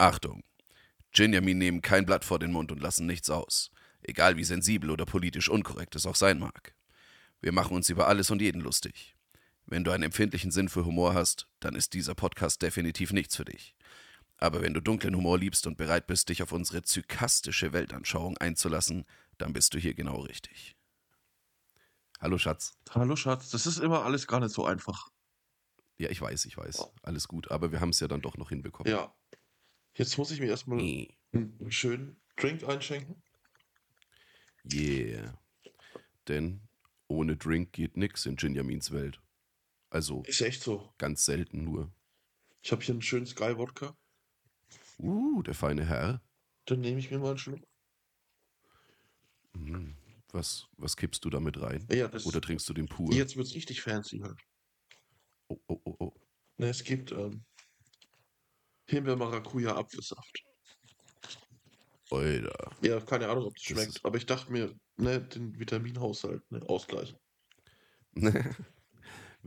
Achtung! Ginjamin nehmen kein Blatt vor den Mund und lassen nichts aus. Egal wie sensibel oder politisch unkorrekt es auch sein mag. Wir machen uns über alles und jeden lustig. Wenn du einen empfindlichen Sinn für Humor hast, dann ist dieser Podcast definitiv nichts für dich. Aber wenn du dunklen Humor liebst und bereit bist, dich auf unsere zykastische Weltanschauung einzulassen, dann bist du hier genau richtig. Hallo Schatz. Hallo Schatz, das ist immer alles gar nicht so einfach. Ja, ich weiß, ich weiß. Alles gut, aber wir haben es ja dann doch noch hinbekommen. Ja. Jetzt muss ich mir erstmal Nee. einen schönen Drink einschenken. Yeah. Denn ohne Drink geht nix in Ginjamins Welt. Also Ist echt so. ganz selten nur. Ich habe hier einen schönen Sky Wodka. Uh, der feine Herr. Dann nehme ich mir mal einen Schluck. Hm. Was, was kippst du damit rein? Ja, das, Oder trinkst du den pur? jetzt wird's richtig fancy halt. Oh, oh, oh, oh. Ne, es gibt ähm, Himbeer-Maracuja-Apfelsaft. Alter. Ja, keine Ahnung, ob das Das schmeckt. Aber ich dachte mir, ne, den Vitaminhaushalt, ne, ausgleichen.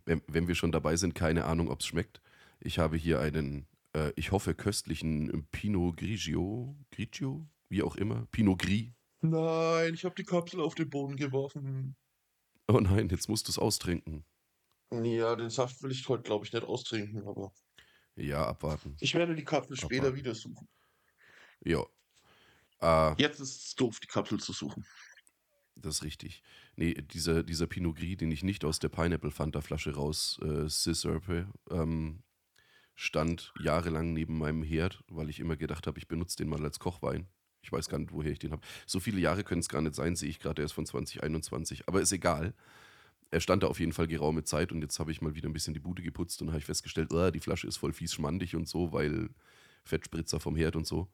wenn, wenn wir schon dabei sind, keine Ahnung, ob es schmeckt. Ich habe hier einen, äh, ich hoffe, köstlichen Pinot Grigio, Grigio, wie auch immer, Pinot Gris. Nein, ich habe die Kapsel auf den Boden geworfen. Oh nein, jetzt musst du es austrinken. Ja, den Saft will ich heute, glaube ich, nicht austrinken, aber Ja, abwarten. ich werde die Kapsel später Aber- wieder suchen. Ja. Äh, Jetzt ist es doof, die Kapsel zu suchen. das ist richtig. Nee, dieser, dieser Pinot Gris, den ich nicht aus der Pineapple Fanta Flasche raus äh, ähm, stand jahrelang neben meinem Herd, weil ich immer gedacht habe, ich benutze den mal als Kochwein. Ich weiß gar nicht, woher ich den habe. So viele Jahre können es gar nicht sein, sehe ich gerade, er ist von 2021. Aber ist egal. Er stand da auf jeden Fall geraume Zeit und jetzt habe ich mal wieder ein bisschen die Bude geputzt und habe ich festgestellt, ah, die Flasche ist voll fies schmandig und so, weil Fettspritzer vom Herd und so.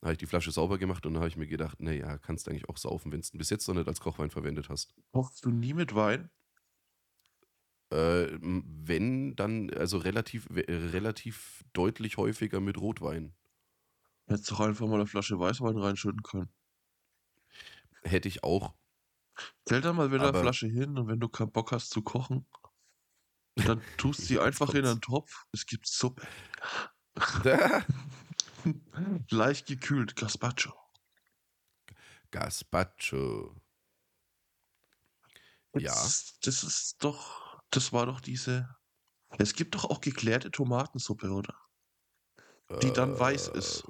Da habe ich die Flasche sauber gemacht und dann habe ich mir gedacht, naja, kannst du eigentlich auch saufen, wenn du bis jetzt noch nicht als Kochwein verwendet hast. Kochst du nie mit Wein? Äh, wenn, dann, also relativ, relativ deutlich häufiger mit Rotwein. Hättest doch einfach mal eine Flasche Weißwein reinschütten können. Hätte ich auch. Stell da mal wieder eine Flasche hin und wenn du keinen Bock hast zu kochen, dann tust sie einfach in einen Topf. Es gibt Suppe. Leicht gekühlt, Gazpacho. Gazpacho. Ja. Das, das ist doch, das war doch diese. Es gibt doch auch geklärte Tomatensuppe, oder? Die dann weiß ist.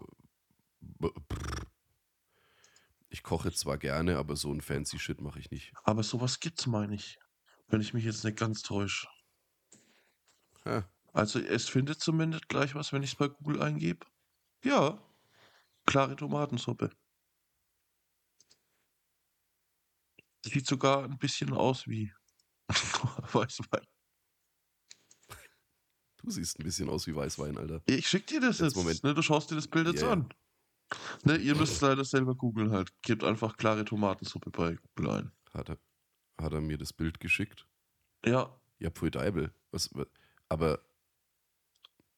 B- brr. Ich koche zwar gerne, aber so ein fancy Shit mache ich nicht. Aber sowas gibt's, meine ich. Wenn ich mich jetzt nicht ganz täusche. Ha, Also es findet zumindest gleich was, wenn ich es bei Google eingebe. Ja. Klare Tomatensuppe. Sieht sogar ein bisschen aus wie Weißwein. du siehst ein bisschen aus wie Weißwein, Alter. Ich schick dir das Jetzt, jetzt. Moment. Ne, du schaust dir das Bild jetzt ja. an. Ne, ihr müsst leider selber googeln halt. Gebt einfach klare Tomatensuppe bei Google ein. Hat er, hat er mir das Bild geschickt? Ja, Ja, pfui Deibel. Was, wa- aber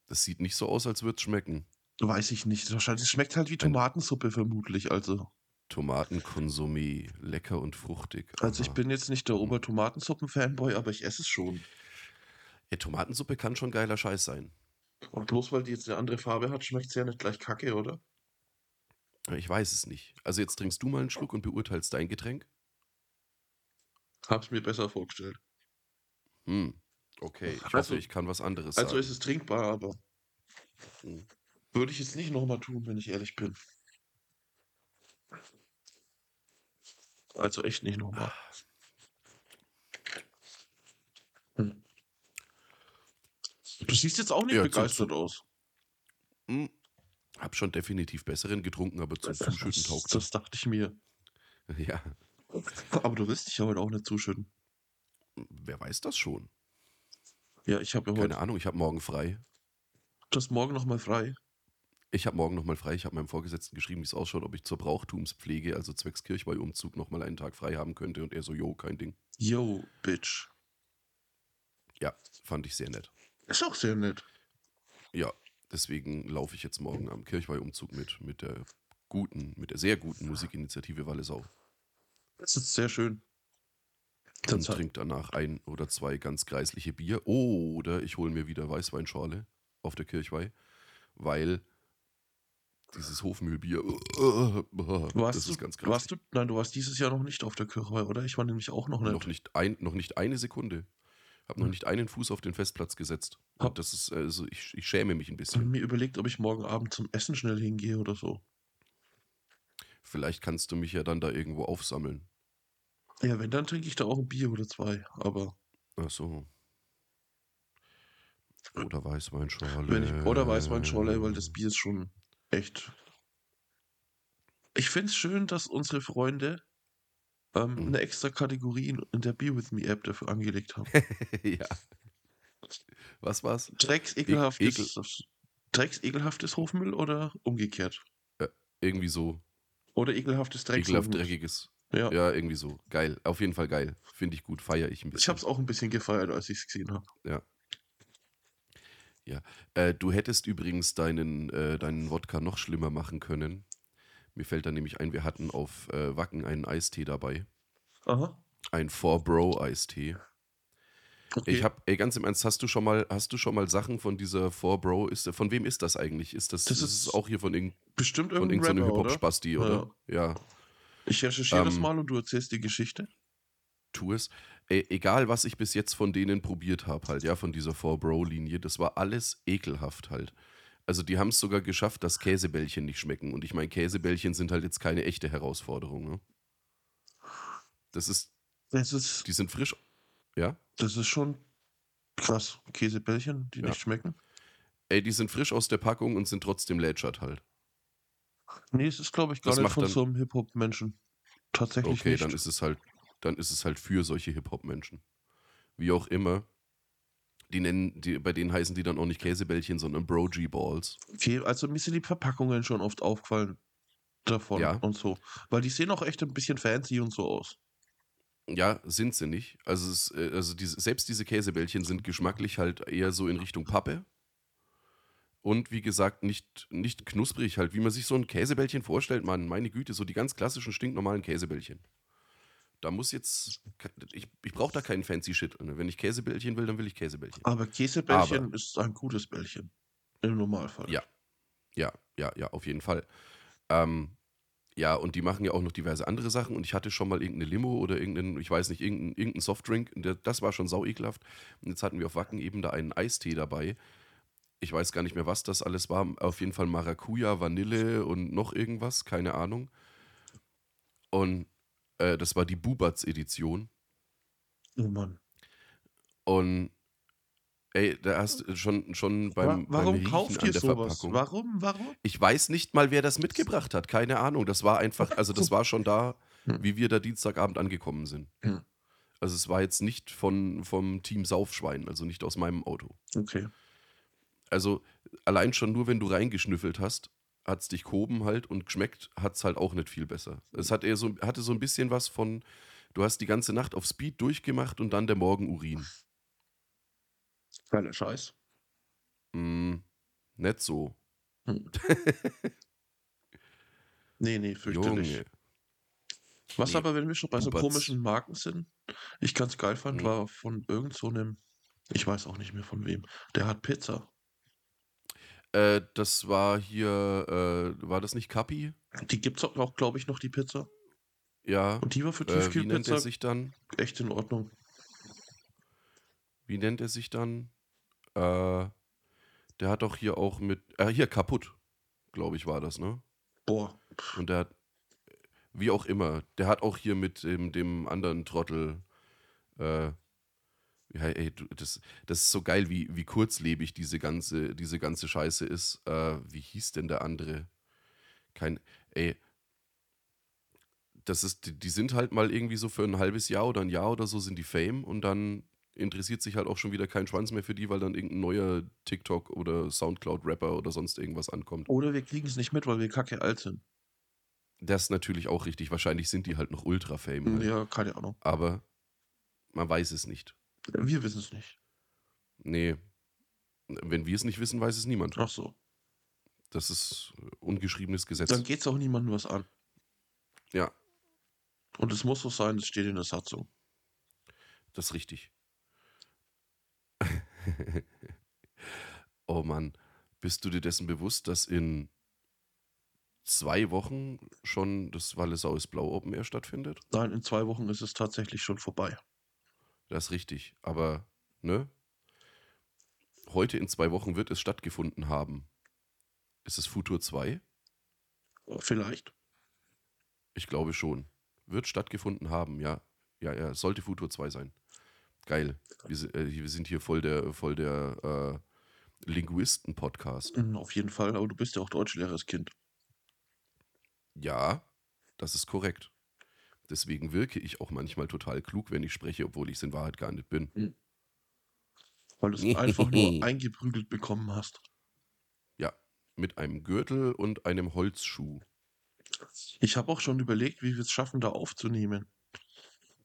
das sieht nicht so aus, als würde es schmecken. weiß ich nicht. Wahrscheinlich es schmeckt halt wie Tomatensuppe vermutlich. Also, Tomatenkonsumé, lecker und fruchtig. also ich Aha. bin jetzt nicht der Obertomatensuppen-Fanboy, aber ich esse es schon. Ja, Tomatensuppe kann schon geiler Scheiß sein. Und bloß weil die jetzt eine andere Farbe hat, schmeckt sie ja nicht gleich kacke, oder? Ich weiß es nicht. Also jetzt trinkst du mal einen Schluck und beurteilst dein Getränk. Hab's mir besser vorgestellt. Hm. Okay, ich Also- hoffe, ich kann was anderes Also sagen. ist es trinkbar, aber Hm. würde ich jetzt nicht nochmal tun, wenn ich ehrlich bin. Also echt nicht nochmal. Hm. Du siehst jetzt auch nicht Ja, begeistert aus. Hm. Hab schon definitiv besseren getrunken, aber zum Zuschütten taugt Das dachte ich mir. Ja, Aber du willst dich ja heute auch nicht zuschütten. wer weiß das schon? Ja, ich habe ja heute Keine Ahnung, ich habe morgen frei. das morgen nochmal frei. Ich habe morgen nochmal frei. Ich habe meinem Vorgesetzten geschrieben, wie es ausschaut, ob ich zur Brauchtumspflege, also zwecks Kirchweihumzug, nochmal einen Tag frei haben könnte. Und er so, jo, kein Ding. Yo, Bitch. Ja, fand ich sehr nett. Ist auch sehr nett. Ja, deswegen laufe ich jetzt morgen am Kirchweihumzug mit, mit der guten, mit der sehr guten Musikinitiative Wallesau. Das ist sehr schön. Und trinke danach ein oder zwei ganz greisliche Bier. Oder ich hole mir wieder Weißweinschorle auf der Kirchweih, weil Dieses Hofmühlbier. Das du, ist ganz krass. warst du, nein, du warst dieses Jahr noch nicht auf der Kirchweih, oder? Ich war nämlich auch noch nicht. Noch nicht, ein, noch nicht eine Sekunde. Habe noch Hm. nicht einen Fuß auf den Festplatz gesetzt. Hab- das ist, also ich, ich schäme mich ein Ich bisschen. habe mir überlegt, ob ich morgen Abend zum Essen schnell hingehe oder so. Vielleicht kannst du mich ja dann da irgendwo aufsammeln. Ja, wenn, dann trinke ich da auch ein Bier oder zwei. Aber Ach so. Oder Weißweinschorle. wenn ich, oder Weißweinschorle, weil das Bier ist schon echt. Ich finde es schön, dass unsere Freunde ähm, Mhm. eine extra Kategorie in, der Beer With Me App dafür angelegt haben. ja. Was war's? Drecks ekelhaftes, Drecks ekelhaftes Hofmüll oder umgekehrt? Irgendwie so. Oder ekelhaftes Drecks Ekelhaft dreckiges. Ja. Ja, irgendwie so. Geil. Auf jeden Fall geil. Finde ich gut. Feiere ich ein bisschen. Ich habe es auch ein bisschen gefeiert, als ich es gesehen habe. Äh, du hättest übrigens deinen, äh, deinen Wodka noch schlimmer machen können. Mir fällt da nämlich ein, wir hatten auf äh, Wacken einen Eistee dabei. Aha. Ein Four Bro Eistee. Okay. Ich habe, ey, ganz im Ernst, hast du schon mal, hast du schon mal Sachen von dieser Four Bro? Ist, von wem ist das eigentlich? Ist das, Das das ist ist auch hier von, irgend, Bestimmt von irgendein irgendeinem Rapper, oder? Hip-Hop-Spasti, oder? Ja. Ich recherchiere das Ähm, mal und du erzählst die Geschichte. tu es. Ey, egal, was ich bis jetzt von denen probiert habe, halt, ja, von dieser Four Bro-Linie, das war alles ekelhaft halt. Also die haben es sogar geschafft, dass Käsebällchen nicht schmecken. Und ich meine, Käsebällchen sind halt jetzt keine echte Herausforderung. Ne? Das ist, Das ist, die sind frisch. Ja? das ist schon krass. Käsebällchen, die Ja. nicht schmecken. Ey, die sind frisch aus der Packung und sind trotzdem lätschert halt. Nee, es ist, glaube ich, gar Das nicht von dann- so einem Hip-Hop-Menschen. Tatsächlich Okay, nicht. dann ist es halt, dann ist es halt für solche Hip-Hop-Menschen. Wie auch immer. Die nennen, die, bei denen heißen die dann auch nicht Käsebällchen, sondern Bro-G-Balls. okay, also mir sind die Verpackungen schon oft aufgefallen davon Ja. und so. Weil die sehen auch echt ein bisschen fancy und so aus. Ja, sind sie nicht. Also, es, äh, also diese, selbst diese Käsebällchen sind geschmacklich halt eher so in Richtung Pappe. Und wie gesagt, nicht, nicht knusprig halt, wie man sich so ein Käsebällchen vorstellt, Mann. Meine Güte, so die ganz klassischen, stinknormalen Käsebällchen. Da muss jetzt, ich, ich brauche da keinen fancy Shit. Ne? Wenn ich Käsebällchen will, dann will ich Käsebällchen. Aber Käsebällchen ist ein gutes Bällchen. Im Normalfall. Ja. Ja, ja, ja, auf jeden Fall. Ähm, ja, und die machen ja auch noch diverse andere Sachen. Und ich hatte schon mal irgendeine Limo oder irgendeinen, ich weiß nicht, irgendeinen irgendein Softdrink. Das war schon sau ekelhaft. Und jetzt hatten wir auf Wacken eben da einen Eistee dabei. Ich weiß gar nicht mehr, was das alles war. Auf jeden Fall Maracuja, Vanille und noch irgendwas, keine Ahnung. Und äh, das war die Bubatz-Edition. Oh Mann. Und ey, da hast du schon, schon beim, Wa- beim warum Riechen kauft an ihr der sowas? Verpackung. Warum? Warum? Ich weiß nicht mal, wer das mitgebracht hat. Keine Ahnung. Das war einfach, also das war schon da, Hm. wie wir da Dienstagabend angekommen sind. Hm. Also es war jetzt nicht von, vom Team Saufschwein, also nicht aus meinem Auto. Okay. Also allein schon nur, wenn du reingeschnüffelt hast, hat es dich gehoben halt und geschmeckt hat es halt auch nicht viel besser. Es hat eher so, hatte so ein bisschen was von, du hast die ganze Nacht auf Speed durchgemacht und dann der Morgen Urin. Geiler Scheiß. Mm, nicht so. Nee, nee, fürchterlich. Junge. Was Nee, aber, wenn wir schon bei so Bubatz. komischen Marken sind, ich ganz geil fand, Mhm. war von irgend so einem, ich weiß auch nicht mehr von wem, der hat Pizza. Äh, das war hier, äh, war das nicht Kapi? Die gibt's auch, glaube ich, noch, die Pizza. Ja. Und die war für Äh, wie nennt er Tiefkühlpizza sich dann? echt in Ordnung. Wie nennt er sich dann? Äh, der hat doch hier auch mit, äh, hier kaputt, glaube ich, war das, ne? Boah. Und der hat, wie auch immer, der hat auch hier mit dem, dem anderen Trottel, äh, ja, ey, das, das ist so geil, wie, wie kurzlebig diese ganze, diese ganze Scheiße ist. Äh, wie hieß denn der andere? Kein, ey, das ist, die, die sind halt mal irgendwie so für ein halbes Jahr oder ein Jahr oder so sind die Fame und dann interessiert sich halt auch schon wieder kein Schwanz mehr für die, weil dann irgendein neuer TikTok oder Soundcloud-Rapper oder sonst irgendwas ankommt. Oder wir kriegen es nicht mit, weil wir kacke alt sind. Das ist natürlich auch richtig. Wahrscheinlich sind die halt noch ultra-fame. Halt. Ja, keine Ahnung. Aber man weiß es nicht. Wir wissen es nicht. Nee. Wenn wir es nicht wissen, weiß es niemand. Ach so. Das ist ungeschriebenes Gesetz. Dann geht's auch niemandem was an. Ja, Und es muss so sein, es steht in der Satzung. das ist richtig. oh Mann, bist du dir dessen bewusst, dass in zwei Wochen schon das Wallisau ist Blau Open Air stattfindet? Nein, in zwei Wochen ist es tatsächlich schon vorbei. Das ist richtig. Aber, ne? Heute in zwei Wochen wird es stattgefunden haben. Ist es Futur 2? Vielleicht. Ich glaube schon. Wird stattgefunden haben, ja. Ja, ja, sollte Futur 2 sein. Geil. Wir, äh, wir sind hier voll der, voll der äh, Linguisten-Podcast. Mhm, Auf jeden Fall, aber du bist ja auch Deutschlehrerskind. Ja, das ist korrekt. Deswegen wirke ich auch manchmal total klug, wenn ich spreche, obwohl ich es in Wahrheit gar nicht bin. Weil du es einfach nur eingeprügelt bekommen hast. Ja, mit einem Gürtel und einem Holzschuh. Ich habe auch schon überlegt, wie wir es schaffen, da aufzunehmen.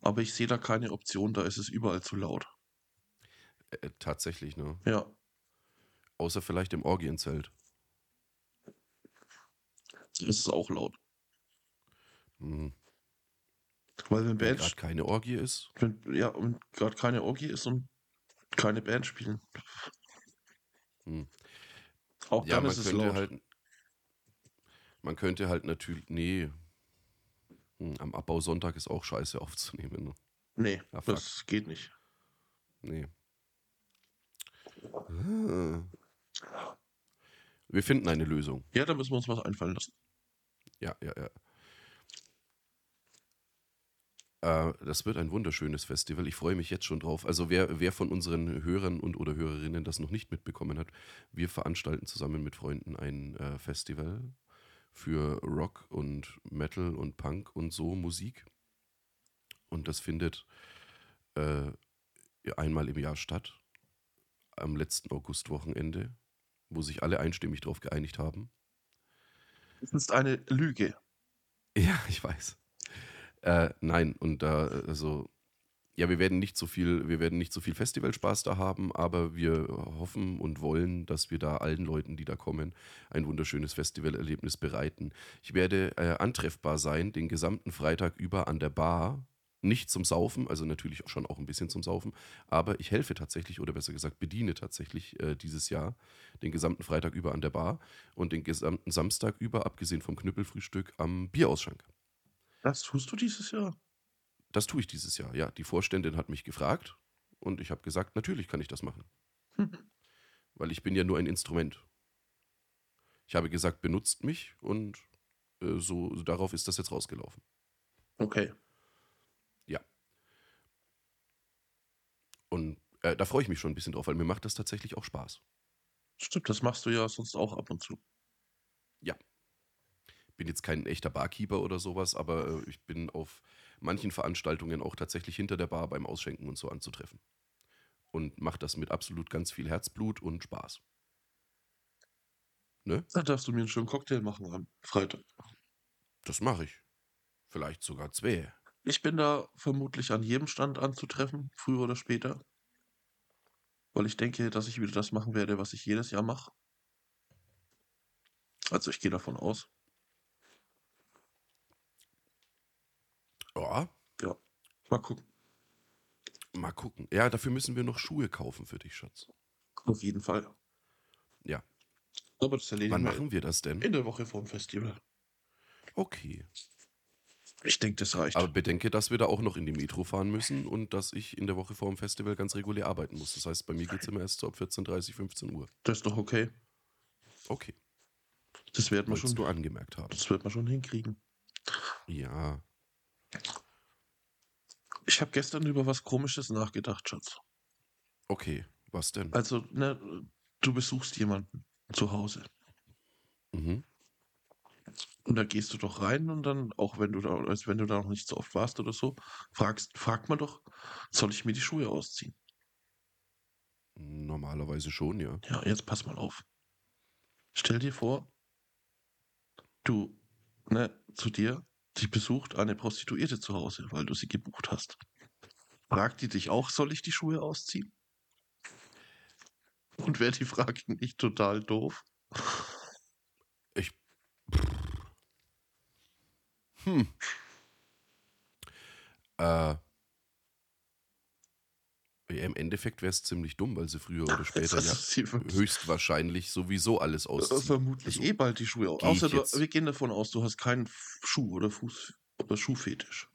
Aber ich sehe da keine Option, da ist es überall zu laut. Äh, tatsächlich, ne? Ja, Außer vielleicht im Orgienzelt. da ist es auch laut. Hm. Weil wenn Wenn Bands, gerade keine Orgie ist. wenn, ja, und gerade keine Orgie ist und keine Band spielen. Hm. Auch Ja, dann ist es laut. halt. Man könnte halt natürlich. Nee. Hm, Am Abbausonntag ist auch scheiße aufzunehmen. Ne? Nee, fuck. das geht nicht. Nee. Ah. Wir finden eine Lösung. Ja, da müssen wir uns was einfallen lassen. Ja, ja, ja. Äh, das wird ein wunderschönes Festival. Ich freue mich jetzt schon drauf. Also wer, wer von unseren Hörern und oder Hörerinnen das noch nicht mitbekommen hat, wir veranstalten zusammen mit Freunden ein äh, Festival für Rock und Metal und Punk und so Musik. Und das findet äh, einmal im Jahr statt, am letzten Augustwochenende, wo sich alle einstimmig darauf geeinigt haben. Das ist eine Lüge. Ja, ich weiß. Äh, nein, und da, also, ja, wir werden nicht so viel, wir werden nicht so viel Festivalspaß da haben, aber wir hoffen und wollen, dass wir da allen Leuten, die da kommen, ein wunderschönes Festivalerlebnis bereiten. Ich werde äh, antreffbar sein, den gesamten Freitag über an der Bar. Nicht zum Saufen, also natürlich schon auch ein bisschen zum Saufen, aber ich helfe tatsächlich, oder besser gesagt, bediene tatsächlich äh, dieses Jahr den gesamten Freitag über an der Bar und den gesamten Samstag über, abgesehen vom Knüppelfrühstück, am Bierausschank. Das tust du dieses Jahr? Das tue ich dieses Jahr, ja. Die Vorständin hat mich gefragt und ich habe gesagt, natürlich kann ich das machen. Weil ich bin ja nur ein Instrument. Ich habe gesagt, benutzt mich und äh, so darauf ist das jetzt rausgelaufen. Okay. Und äh, da freue ich mich schon ein bisschen drauf, weil mir macht das tatsächlich auch Spaß. Stimmt, das machst du ja sonst auch ab und zu. Bin jetzt kein echter Barkeeper oder sowas, aber äh, ich bin auf manchen Veranstaltungen auch tatsächlich hinter der Bar beim Ausschenken und so anzutreffen. Und mache das mit absolut ganz viel Herzblut und Spaß. Ne? Da darfst du mir einen schönen Cocktail machen am Freitag. Das mache ich. Vielleicht sogar zwei. Ich bin da vermutlich an jedem Stand anzutreffen, früher oder später. Weil ich denke, dass ich wieder das machen werde, was ich jedes Jahr mache. Also ich gehe davon aus. Ja, Mal gucken. mal gucken. Ja, dafür müssen wir noch Schuhe kaufen für dich, Schatz. Auf jeden Fall. Ja. Aber das erledigen Wann wir machen wir das denn? in der Woche vorm Festival. Okay. Ich denke, das reicht. Aber bedenke, dass wir da auch noch in die Metro fahren müssen und dass ich in der Woche vor dem Festival ganz regulär arbeiten muss. Das heißt, bei mir geht es immer erst so ab 14.30, 15 Uhr. das ist doch okay. Okay. Das wird man schon, du angemerkt haben. das wird man schon hinkriegen. Ja. Ich habe gestern über was Komisches nachgedacht, Schatz. Okay. Was denn? Also, ne, du besuchst jemanden zu Hause. Mhm. Und da gehst du doch rein und dann, auch wenn du da, als wenn du da noch nicht so oft warst oder so, fragst, fragt man doch, soll ich mir die Schuhe ausziehen? Normalerweise schon, ja. Ja, jetzt pass mal auf. Stell dir vor, du, ne, zu dir, die besucht eine Prostituierte zu Hause, weil du sie gebucht hast. Fragt die dich auch, soll ich die Schuhe ausziehen? Und wäre die Frage nicht total doof? Ich. Hm. Äh. Im Endeffekt wäre es ziemlich dumm, weil sie früher oder später ja höchstwahrscheinlich sowieso alles Äh, ausziehen. Vermutlich Also, eh bald die Schuhe aus. geh Außer du, wir gehen davon aus, du hast keinen Schuh oder Fuß oder Schuhfetisch.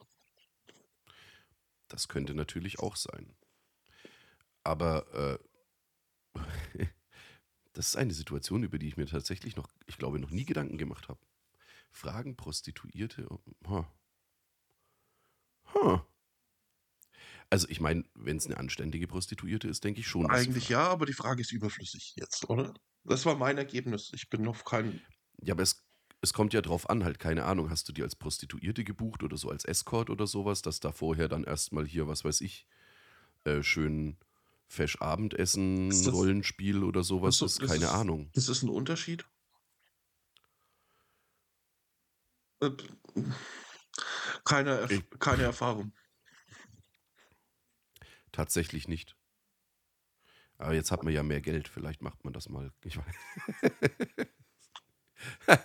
Das könnte natürlich auch sein. Aber äh, das ist eine Situation, über die ich mir tatsächlich noch, ich glaube, noch nie Gedanken gemacht habe. Fragen Prostituierte. Huh. Huh. Also ich meine, wenn es eine anständige Prostituierte ist, denke ich schon. Eigentlich ja, aber die Frage ist überflüssig jetzt, oder? Das war mein Ergebnis. Ich bin auf keinen. Ja, aber es, es kommt ja drauf an, halt, keine Ahnung, hast du die als Prostituierte gebucht oder so als Escort oder sowas, dass da vorher dann erstmal hier, was weiß ich, äh, schön fesch Abendessen, das- Rollenspiel oder sowas so, ist, das keine ist- Ahnung. Ist das ein Unterschied? Äh, Keine, Erf Ich- keine Erfahrung. Tatsächlich nicht. Aber jetzt hat man ja mehr Geld, vielleicht macht man das mal. Ich weiß.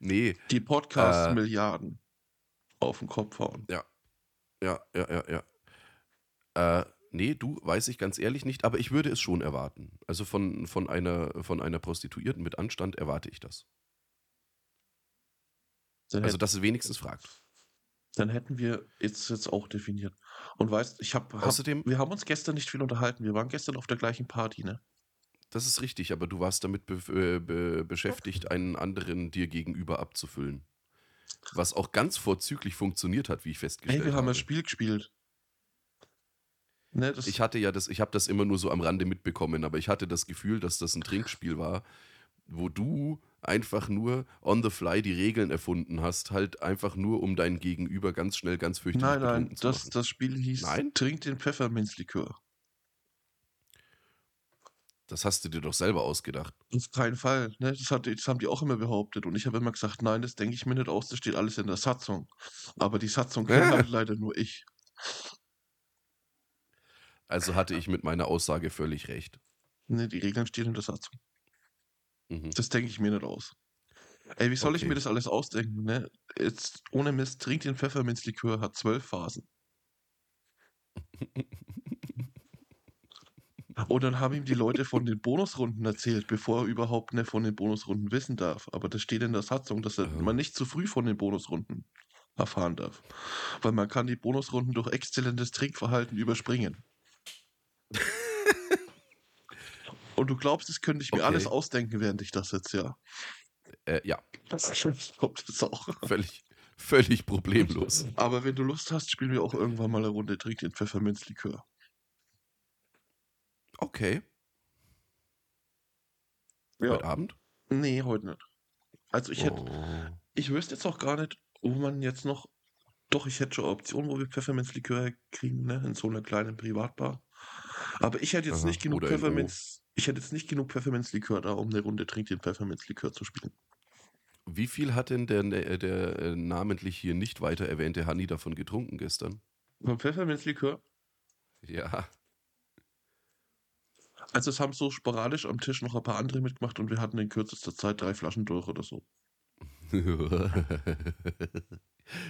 nee, Die Podcasts Äh. Milliarden auf den Kopf hauen. ja, ja, ja, ja. Äh, nee, du, weiß ich ganz ehrlich nicht, aber ich würde es schon erwarten. Also von, von, einer, von einer Prostituierten mit Anstand erwarte ich das. Dann, Also, dass sie wenigstens fragt. dann hätten wir jetzt, jetzt auch definiert. Und weißt, ich habe. Hab, Außerdem, wir haben uns gestern nicht viel unterhalten. Wir waren gestern auf der gleichen Party, ne? das ist richtig, aber du warst damit be äh, be beschäftigt, einen anderen dir gegenüber abzufüllen. Was auch ganz vorzüglich funktioniert hat, wie ich festgestellt Ey, wir haben habe. ein Spiel gespielt. Ne, das, Ich hatte ja das, ich habe das immer nur so am Rande mitbekommen, aber ich hatte das Gefühl, dass das ein Trinkspiel war, wo du einfach nur on the fly die Regeln erfunden hast, halt einfach nur um dein Gegenüber ganz schnell ganz fürchterlich nein, nein, zu das, machen. das Spiel hieß Nein? Trink den Pfefferminzlikör. Das hast du dir doch selber ausgedacht. Auf keinen Fall. Ne? Das, hat, das haben die auch immer behauptet. Und ich habe immer gesagt, nein, das denke ich mir nicht aus, das steht alles in der Satzung. Aber die Satzung kenne halt leider nur ich. Also hatte ich mit meiner Aussage völlig recht. Ne, die Regeln stehen in der Satzung. Mhm. Das denke ich mir nicht aus. Ey, wie soll ich Okay. mir das alles ausdenken? Ne? Jetzt, ohne Mist, trink den Pfefferminzlikör, hat zwölf Phasen. Und dann haben ihm die Leute von den Bonusrunden erzählt, bevor er überhaupt nicht von den Bonusrunden wissen darf. Aber das steht in der Satzung, dass er, man nicht zu früh von den Bonusrunden erfahren darf. Weil man kann die Bonusrunden durch exzellentes Trinkverhalten überspringen. Und du glaubst, das könnte ich mir Okay. alles ausdenken, während ich das jetzt, ja. Äh, ja, Das ist schön. Ich glaub das auch. völlig, völlig problemlos. Aber wenn du Lust hast, spielen wir auch irgendwann mal eine Runde Trink den Pfefferminzlikör. Okay, heute Abend? Nee, heute nicht. Also ich hätte, Oh. ich wüsste jetzt auch gar nicht, wo man jetzt noch. Doch, ich hätte schon Optionen, wo wir Pfefferminzlikör kriegen, ne? In so einer kleinen Privatbar. Aber ich hätte jetzt Aha, nicht genug. Pfefferminz. Ich hätte jetzt nicht genug Pfefferminzlikör da, um eine Runde Trink den Pfefferminzlikör zu spielen. Wie viel hat denn der, der, der äh, namentlich hier nicht weiter erwähnte Hanni davon getrunken gestern? Beim Pfefferminzlikör, Ja. also es haben so sporadisch am Tisch noch ein paar andere mitgemacht und wir hatten in kürzester Zeit drei Flaschen durch oder so.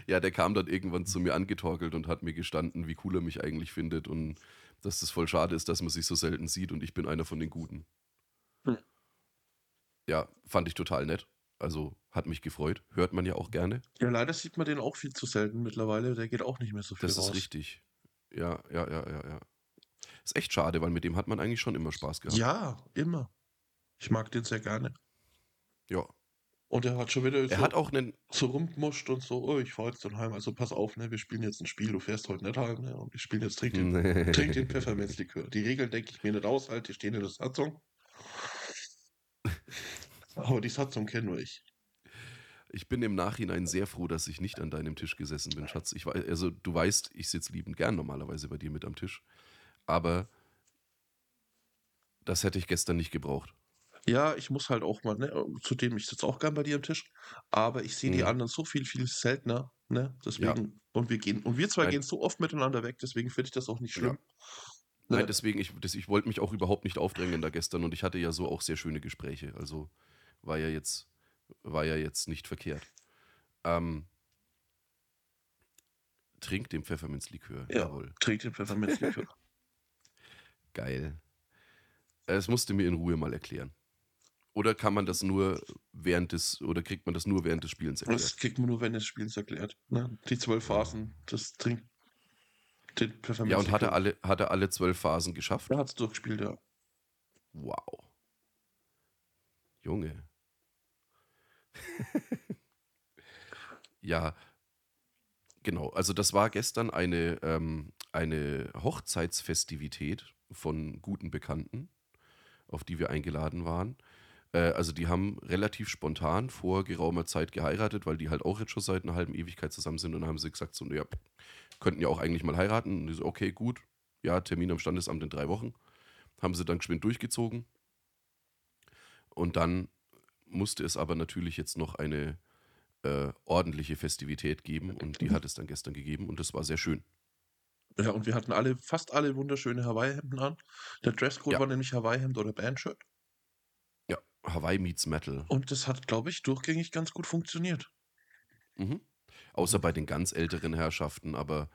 ja, der kam dann irgendwann zu mir angetorkelt und hat mir gestanden, wie cool er mich eigentlich findet und dass das voll schade ist, dass man sich so selten sieht und ich bin einer von den Guten. Hm. Ja, fand ich total nett. Also hat mich gefreut. Hört man ja auch gerne. Ja, leider sieht man den auch viel zu selten mittlerweile. Der geht auch nicht mehr so viel Das raus. ist richtig. Ja, ja, ja, ja, ja. Ist echt schade, weil mit dem hat man eigentlich schon immer Spaß gehabt. Ja, immer. Ich mag den sehr gerne. ja. Und er hat schon wieder Er so, hat auch einen. so rumgemuscht und so, oh, ich fahr jetzt dann heim. Also pass auf, ne, wir spielen jetzt ein Spiel, du fährst heute nicht heim, ne? Und wir spielen jetzt Trink den, trink den Pfefferminzlikör. Die Regeln denke ich mir nicht aus, halt, die stehen in der Satzung. Aber die Satzung kennen nur ich. Ich bin im Nachhinein sehr froh, dass ich nicht an deinem Tisch gesessen bin, Schatz. Ich weiß, also du weißt, ich sitze liebend gern normalerweise bei dir mit am Tisch. Aber das hätte ich gestern nicht gebraucht. Ja, ich muss halt auch mal, ne, zudem, ich sitze auch gern bei dir am Tisch, aber ich sehe die Mhm. anderen so viel, viel seltener, ne, deswegen, und wir gehen, und wir zwei Nein. gehen so oft miteinander weg, deswegen finde ich das auch nicht Ja. schlimm. Nein, Ne? deswegen, ich, das, ich wollte mich auch überhaupt nicht aufdrängen da gestern und ich hatte ja so auch sehr schöne Gespräche. Also war ja jetzt, war ja jetzt nicht verkehrt. Ähm, trink den Pfefferminzlikör. Ja. Jawohl. Trink den Pfefferminzlikör. Geil. Es musste mir in Ruhe mal erklären. Oder kann man das nur während des, oder kriegt man das nur während des Spielens erklärt? Das kriegt man nur während des Spielens erklärt. Ne? Die zwölf Phasen, das trinkt den Pfefferminz. Ja, und hat er alle, hat er alle zwölf Phasen geschafft? Er hat es durchgespielt, ja. Wow. Junge. ja, genau. Also das war gestern eine, ähm, eine Hochzeitsfestivität von guten Bekannten, auf die wir eingeladen waren. Äh, also die haben relativ spontan vor geraumer Zeit geheiratet, weil die halt auch jetzt schon seit einer halben Ewigkeit zusammen sind und dann haben sie gesagt, so, ja, könnten ja auch eigentlich mal heiraten. Und die so, okay, gut, ja, Termin am Standesamt in drei Wochen. Haben sie dann geschwind durchgezogen. Und dann musste es aber natürlich jetzt noch eine äh, ordentliche Festivität geben und die hat es dann gestern gegeben und das war sehr schön. Ja, und wir hatten alle, fast alle wunderschöne Hawaii-Hemden an. Der Dresscode Ja. war nämlich Hawaii-Hemd oder Bandshirt. Hawaii meets Metal. Und das hat, glaube ich, durchgängig ganz gut funktioniert. Mhm. Außer bei den ganz älteren Herrschaften, aber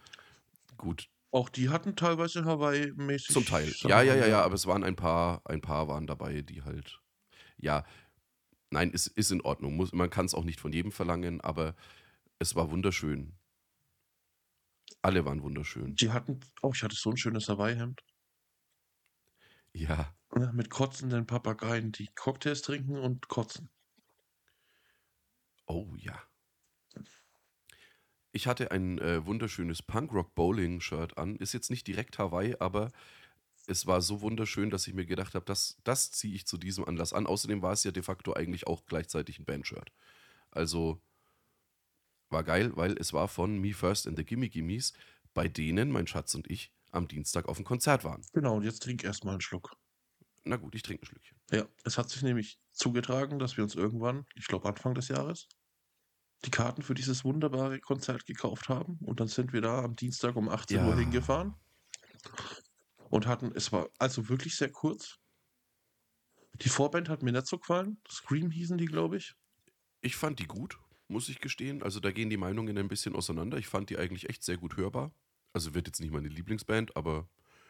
gut, Auch die hatten teilweise Hawaii-mäßig. zum Teil. Ja, ja, ja, ja, aber es waren ein paar, ein paar waren dabei, die halt, ja, nein, es ist in Ordnung. Muss, man kann es auch nicht von jedem verlangen, aber es war wunderschön. Alle waren wunderschön. Die hatten, oh, ich hatte so ein schönes Hawaii-Hemd. Ja, Ja, mit kotzenden Papageien, die Cocktails trinken und kotzen. oh ja. Ich hatte ein äh, wunderschönes Punkrock-Bowling-Shirt an. Ist jetzt nicht direkt Hawaii, aber es war so wunderschön, dass ich mir gedacht habe, das, das ziehe ich zu diesem Anlass an. Außerdem war es ja de facto eigentlich auch gleichzeitig ein Bandshirt. Also war geil, weil es war von Me First and the Gimme Gimmes, bei denen mein Schatz und ich am Dienstag auf dem Konzert waren. Genau, und jetzt trink erstmal einen Schluck. Na gut, ich trinke ein Schlückchen. Ja, es hat sich nämlich zugetragen, dass wir uns irgendwann, ich glaube Anfang des Jahres, die Karten für dieses wunderbare Konzert gekauft haben. Und dann sind wir da am Dienstag um 18 Uhr Ja. hingefahren und hatten, es war also wirklich sehr kurz. Die Vorband hat mir nicht so gefallen. Scream hießen die, glaube ich. Ich fand die gut, muss ich gestehen. Also da gehen die Meinungen ein bisschen auseinander. Ich fand die eigentlich echt sehr gut hörbar. Also wird jetzt nicht meine Lieblingsband, aber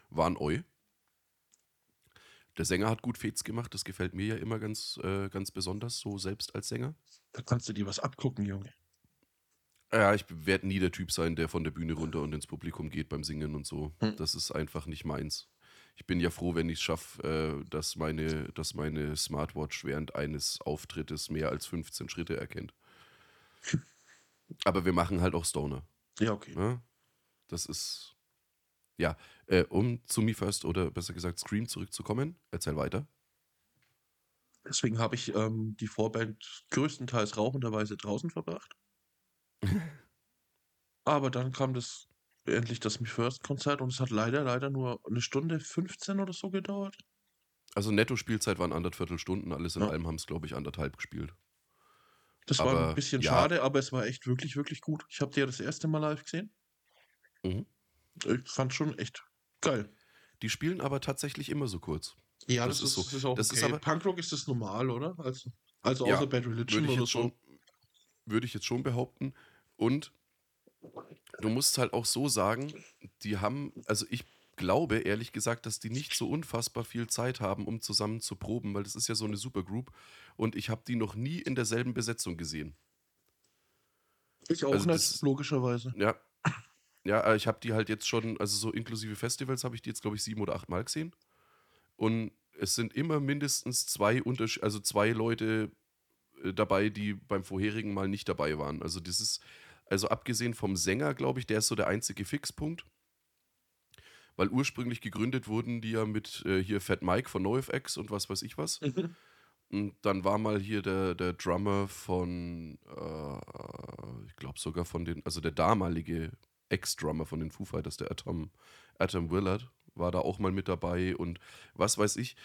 waren Eu. Der Sänger hat gut Fets gemacht, das gefällt mir ja immer ganz, äh, ganz besonders, so selbst als Sänger. Da kannst du dir was abgucken, Junge. Ja, ich werde nie der Typ sein, der von der Bühne runter und ins Publikum geht beim Singen und so. Hm. Das ist einfach nicht meins. Ich bin ja froh, wenn ich es schaffe, äh, dass, meine, dass meine Smartwatch während eines Auftrittes mehr als 15 Schritte erkennt. Aber wir machen halt auch Stoner. Ja, okay. Ne? Das ist. Ja, äh, um zu Me First oder besser gesagt Scream zurückzukommen, erzähl weiter. Deswegen habe ich ähm, die Vorband größtenteils rauchenderweise draußen verbracht. Aber dann kam das endlich das Me First Konzert und es hat leider, leider nur eine Stunde 15 oder so gedauert. Also Netto-Spielzeit waren anderthalb Stunden, alles in Ja. allem haben es, glaube ich, anderthalb gespielt. Das war Aber, ein bisschen ja. schade, aber es war echt wirklich, wirklich gut. Ich habe die ja das erste Mal live gesehen. Mhm. Ich fand schon echt geil. Die spielen aber tatsächlich immer so kurz. Ja, Das ist so. ist auch Das ist okay. aber- Punkrock ist das normal, oder? Also, also Ja, außer Bad Religion Würde ich, jetzt so. schon, würde ich jetzt schon behaupten. Und du musst halt auch so sagen, die haben, also ich glaube ehrlich gesagt, dass die nicht so unfassbar viel Zeit haben, um zusammen zu proben, weil das ist ja so eine Supergroup und ich habe die noch nie in derselben Besetzung gesehen. Ich auch also nicht, das- logischerweise. Ja. Ja, äh, ich habe die halt jetzt schon, also so inklusive Festivals habe ich die jetzt, glaube ich, sieben oder acht Mal gesehen. Und es sind immer mindestens zwei Unterschied also zwei Leute äh, dabei, die beim vorherigen Mal nicht dabei waren. Also das ist, also abgesehen vom Sänger, glaube ich, der ist so der einzige Fixpunkt. Weil ursprünglich gegründet wurden die ja mit äh, hier Fat Mike von NoFX und was weiß ich was. Mhm. Und dann war mal hier der, der Drummer von, äh, ich glaube sogar von den, also der damalige Ex-Drummer von den Foo Fighters, der Atom, Atom Willard, war da auch mal mit dabei und was weiß ich.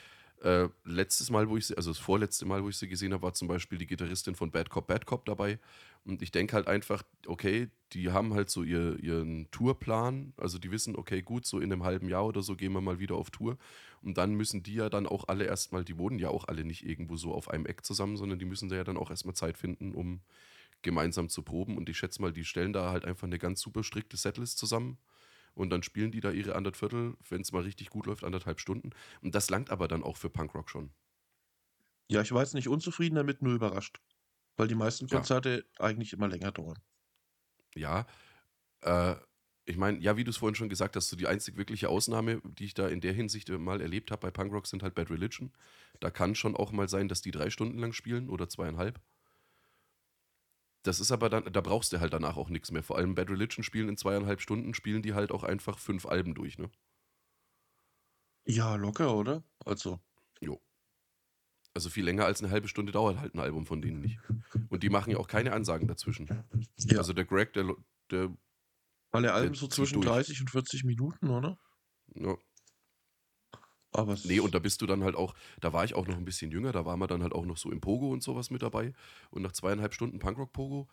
Äh, letztes Mal, wo ich sie, also das vorletzte Mal, wo ich sie gesehen habe, war zum Beispiel die Gitarristin von Bad Cop, Bad Cop dabei. Und ich denke halt einfach, okay, die haben halt so ihr, ihren Tourplan. Also die wissen, okay, gut, so in einem halben Jahr oder so gehen wir mal wieder auf Tour. Und dann müssen die ja dann auch alle erstmal, die wohnen ja auch alle nicht irgendwo so auf einem Eck zusammen, sondern die müssen da ja dann auch erstmal Zeit finden, um gemeinsam zu proben. Und ich schätze mal, die stellen da halt einfach eine ganz super strikte Setlist zusammen. Und dann spielen die da ihre andertviertel, wenn es mal richtig gut läuft, anderthalb Stunden. Und das langt aber dann auch für Punkrock schon. Ja, ich war jetzt nicht unzufrieden damit, nur überrascht. Weil die meisten Ja. Konzerte eigentlich immer länger dauern. Ja, äh, ich meine, ja, wie du es vorhin schon gesagt hast, so die einzig wirkliche Ausnahme, die ich da in der Hinsicht mal erlebt habe bei Punkrock, sind halt Bad Religion. Da kann schon auch mal sein, dass die drei Stunden lang spielen oder zweieinhalb. Das ist aber dann, da brauchst du halt danach auch nichts mehr. Vor allem Bad Religion spielen in zweieinhalb Stunden, spielen die halt auch einfach fünf Alben durch, ne? Ja, locker, oder? Also, Jo. Also viel länger als eine halbe Stunde dauert halt ein Album von denen nicht. Und die machen ja auch keine Ansagen dazwischen. ja. Also der Greg, der, der alle Alben der so zwischen durch. 30 und 40 Minuten, oder? ja, Aber Nee, und da bist du dann halt auch, da war ich auch noch ein bisschen jünger, da waren wir dann halt auch noch so im Pogo und sowas mit dabei. Und nach zweieinhalb Stunden Punkrock-Pogo,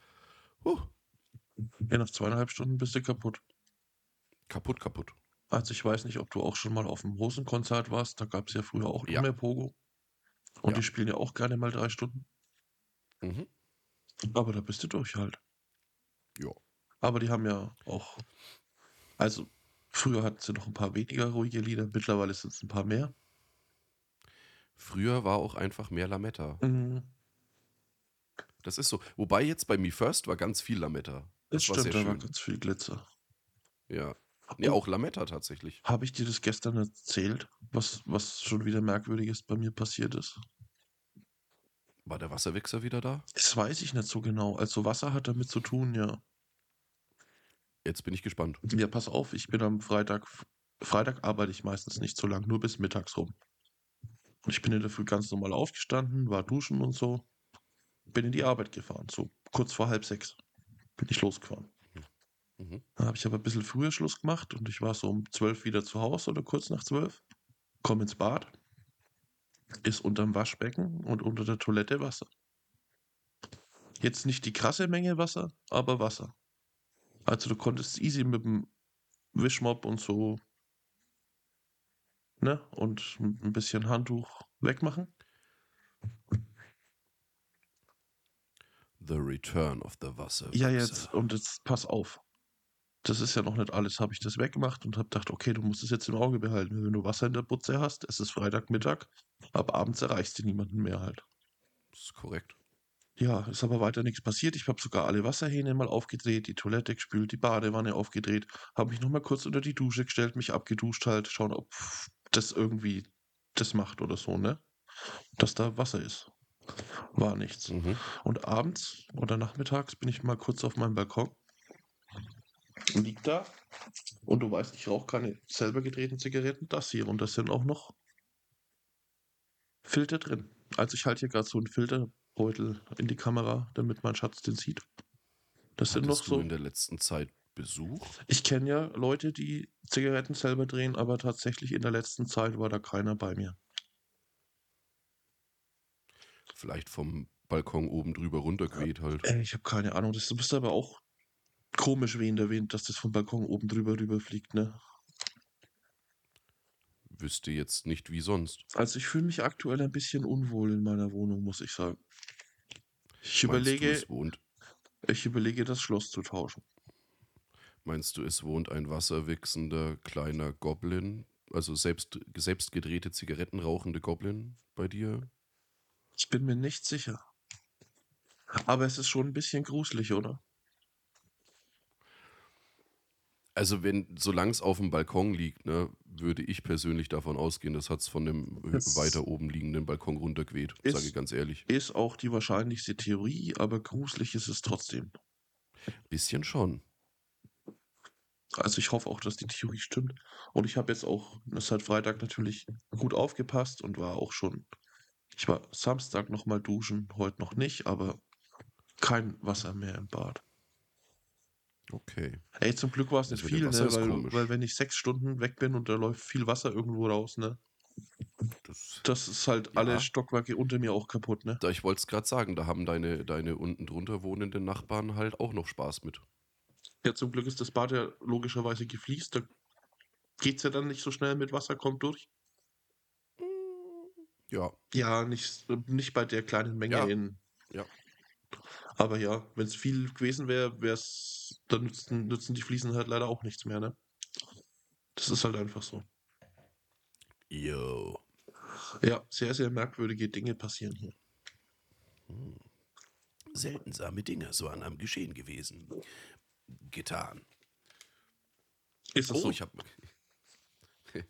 huh, ja, nach zweieinhalb Stunden bist du kaputt. kaputt, kaputt. Also ich weiß nicht, ob du auch schon mal auf einem Hosenkonzert warst. Da gab es ja früher auch Ja. mehr Pogo. Und Ja. die spielen ja auch gerne mal drei Stunden. Mhm. Aber da bist du durch halt. Ja. Aber die haben ja auch. Also, früher hatten sie noch ein paar weniger ruhige Lieder. Mittlerweile sind es ein paar mehr. Früher war auch einfach mehr Lametta. Mhm. Das ist so. Wobei jetzt bei Me First war ganz viel Lametta. Das war stimmt, sehr da war schön. ganz viel Glitzer. Ja. Nee, Oh. auch Lametta tatsächlich. Habe ich dir das gestern erzählt, was, was schon wieder Merkwürdiges bei mir passiert ist? War der Wasserwichser wieder da? Das weiß ich nicht so genau. Also Wasser hat damit zu tun, ja. Jetzt bin ich gespannt. Ja, pass auf, ich bin am Freitag, Freitag arbeite ich meistens nicht so lang, nur bis mittags rum. Und ich bin in der Früh ganz normal aufgestanden, war duschen und so. Bin in die Arbeit gefahren, so kurz vor halb sechs bin ich losgefahren. Mhm. Dann habe ich aber ein bisschen früher Schluss gemacht und ich war so um zwölf wieder zu Hause oder kurz nach zwölf. Komm ins Bad, ist unterm Waschbecken und unter der Toilette Wasser. Jetzt nicht die krasse Menge Wasser, aber Wasser. Also du konntest easy mit dem Wischmopp und so, ne, und ein bisschen Handtuch wegmachen. The Return of the Wasserwichser. Ja, jetzt, und jetzt pass auf. Das ist ja noch nicht alles, habe ich das weggemacht und habe gedacht, okay, du musst es jetzt im Auge behalten. Wenn du Wasser in der Butze hast, es ist Freitagmittag, ab abends erreichst du niemanden mehr halt. Das ist korrekt. Ja, ist aber weiter nichts passiert. Ich habe sogar alle Wasserhähne mal aufgedreht, die Toilette gespült, die Badewanne aufgedreht, habe mich nochmal kurz unter die Dusche gestellt, mich abgeduscht halt, schauen, ob das irgendwie das macht oder so, ne? Dass da Wasser ist. War nichts. Mhm. Und abends oder nachmittags bin ich mal kurz auf meinem Balkon. Liegt da. Und du weißt, ich rauche keine selber gedrehten Zigaretten. Das hier. Und da sind auch noch Filter drin. Also ich halte hier gerade so einen Filterbeutel in die Kamera, damit mein Schatz den sieht. Das sind noch Hattest du so. in der letzten Zeit Besuch? Ich kenne ja Leute, die Zigaretten selber drehen, aber tatsächlich in der letzten Zeit war da keiner bei mir. Vielleicht vom Balkon oben drüber runtergeweht halt. Ey, ich habe keine Ahnung. Das ist aber auch komisch, wen erwähnt, dass das vom Balkon oben drüber rüberfliegt, ne? Wüsste jetzt nicht wie sonst. Also ich fühle mich aktuell ein bisschen unwohl in meiner Wohnung, muss ich sagen. Ich Meinst überlege, ich überlege, das Schloss zu tauschen. meinst du, es wohnt ein wasserwichsender kleiner Goblin? Also selbst, selbst gedrehte Zigaretten rauchende Goblin bei dir? Ich bin mir nicht sicher. Aber es ist schon ein bisschen gruselig, oder? Also wenn, solange es auf dem Balkon liegt, ne, würde ich persönlich davon ausgehen, das hat es von dem Das weiter oben liegenden Balkon runtergeweht, ist- sage ich ganz ehrlich. Ist auch die wahrscheinlichste Theorie, aber gruselig ist es trotzdem. Bisschen schon. Also ich hoffe auch, dass die Theorie stimmt. Und ich habe jetzt auch seit Freitag natürlich gut aufgepasst und war auch schon. Ich war Samstag nochmal duschen, heute noch nicht, aber kein Wasser mehr im Bad. Okay. Ey, zum Glück war es nicht viel, ne? Weil, weil wenn ich sechs Stunden weg bin und da läuft viel Wasser irgendwo raus, ne? Das, Das ist halt Ja. alle Stockwerke unter mir auch kaputt, ne? da, ich wollte es gerade sagen, da haben deine, deine unten drunter wohnenden Nachbarn halt auch noch Spaß mit. Ja, zum Glück ist das Bad ja logischerweise gefliest. Da geht's ja dann nicht so schnell mit Wasser, kommt durch. Ja, Ja, nicht, nicht bei der kleinen Menge Ja. in. Ja. Aber ja, wenn es viel gewesen wäre, wär's, dann nützen, nützen die Fliesen halt leider auch nichts mehr, ne? Das ist halt einfach so. Yo. Ja, sehr, sehr merkwürdige Dinge passieren hier. Seltensame Dinge so an am Geschehen gewesen. Getan. Ist das Oh, so? ich habe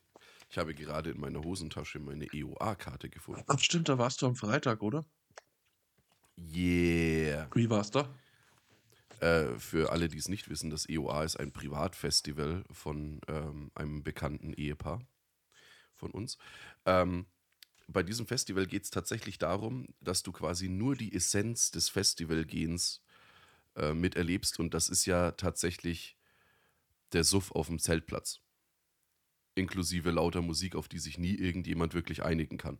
ich habe gerade in meiner Hosentasche meine EOA-Karte gefunden. Ach, stimmt, da warst du am Freitag, oder? Yeah. Wie war's da? Äh, für alle, die es nicht wissen, das EOA ist ein Privatfestival von ähm, einem bekannten Ehepaar von uns. Ähm, bei diesem Festival geht es tatsächlich darum, dass du quasi nur die Essenz des Festivalgehens äh, miterlebst und das ist ja tatsächlich der Suff auf dem Zeltplatz. Inklusive lauter Musik, auf die sich nie irgendjemand wirklich einigen kann.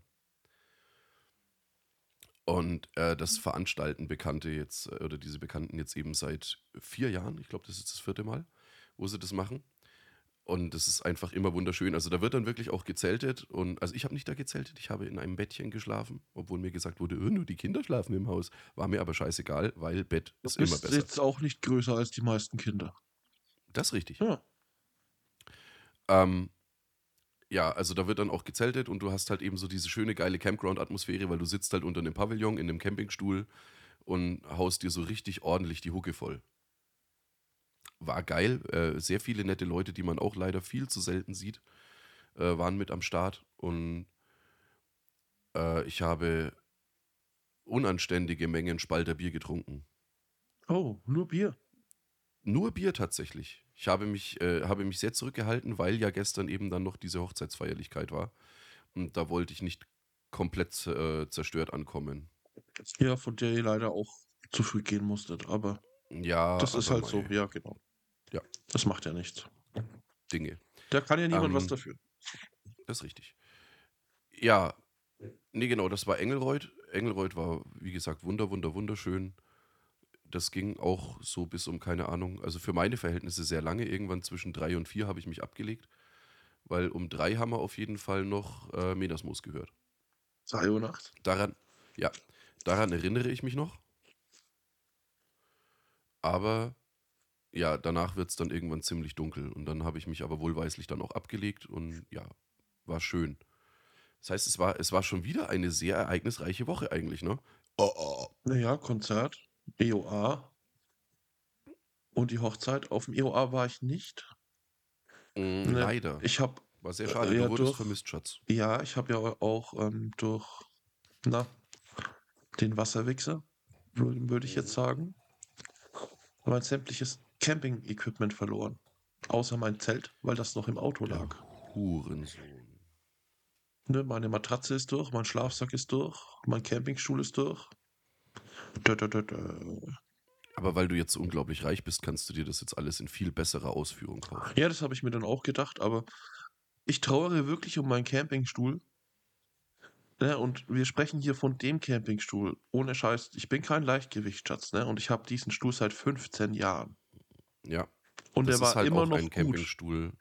Und äh, das veranstalten Bekannte jetzt, äh, oder diese Bekannten jetzt eben seit vier Jahren, ich glaube, das ist das vierte Mal, wo sie das machen. Und das ist einfach immer wunderschön. Also da wird dann wirklich auch gezeltet. Und also ich habe nicht da gezeltet, ich habe in einem Bettchen geschlafen, obwohl mir gesagt wurde, öh, nur die Kinder schlafen im Haus. War mir aber scheißegal, weil Bett ist Du immer bist besser. jetzt auch nicht größer als die meisten Kinder. Das ist richtig. Ja. Ähm, ja, also da wird dann auch gezeltet und du hast halt eben so diese schöne, geile Campground-Atmosphäre, weil du sitzt halt unter einem Pavillon in einem Campingstuhl und haust dir so richtig ordentlich die Hucke voll. War geil. Äh, sehr viele nette Leute, die man auch leider viel zu selten sieht, äh, waren mit am Start und äh, ich habe unanständige Mengen Spalter Bier getrunken. Oh, nur Bier. Nur Bier tatsächlich. Ich habe mich, äh, habe mich sehr zurückgehalten, weil ja gestern eben dann noch diese Hochzeitsfeierlichkeit war. Und da wollte ich nicht komplett äh, zerstört ankommen. Ja, von der ihr leider auch zu früh gehen musstet. Aber Ja, das ist halt so. Ja, genau. Ja. Das macht ja nichts. Dinge. Da kann ja niemand was Ähm, dafür. Das ist richtig. Ja, nee, genau, das war Engelreuth. Engelreuth war, wie gesagt, wunder, wunder, wunderschön. Das ging auch so bis um, keine Ahnung, also für meine Verhältnisse sehr lange. Irgendwann zwischen drei und vier habe ich mich abgelegt, weil um drei haben wir auf jeden Fall noch äh, Medasmus gehört. Drei Uhr nachts. Daran, ja, daran erinnere ich mich noch. Aber ja, danach wird es dann irgendwann ziemlich dunkel. Und dann habe ich mich aber wohlweislich dann auch abgelegt und ja, war schön. Das heißt, es war, es war schon wieder eine sehr ereignisreiche Woche eigentlich, ne? Oh, oh. Naja, Konzert, EOA. Und die Hochzeit. Auf dem EOA war ich nicht. Mm, Ne, Leider. Ich habe, War sehr äh, schade. ja, du wurdest durch- vermisst, Schatz. ja, ich habe ja auch ähm, durch, na, den Wasserwichser, würde würd ich jetzt sagen, mein sämtliches Camping-Equipment verloren. Außer mein Zelt, weil das noch im Auto lag. Hurensohn. Ne, meine Matratze ist durch, mein Schlafsack ist durch, mein Campingstuhl ist durch. Aber weil du jetzt unglaublich reich bist, kannst du dir das jetzt alles in viel besserer Ausführung kaufen. Ja, das habe ich mir dann auch gedacht, aber ich trauere wirklich um meinen Campingstuhl. Ne, und wir sprechen hier von dem Campingstuhl. Ohne Scheiß, ich bin kein Leichtgewichtsschatz, ne? Und ich habe diesen Stuhl seit 15 Jahren. Ja. Und das der war ist halt immer auch noch ein gut. Campingstuhl.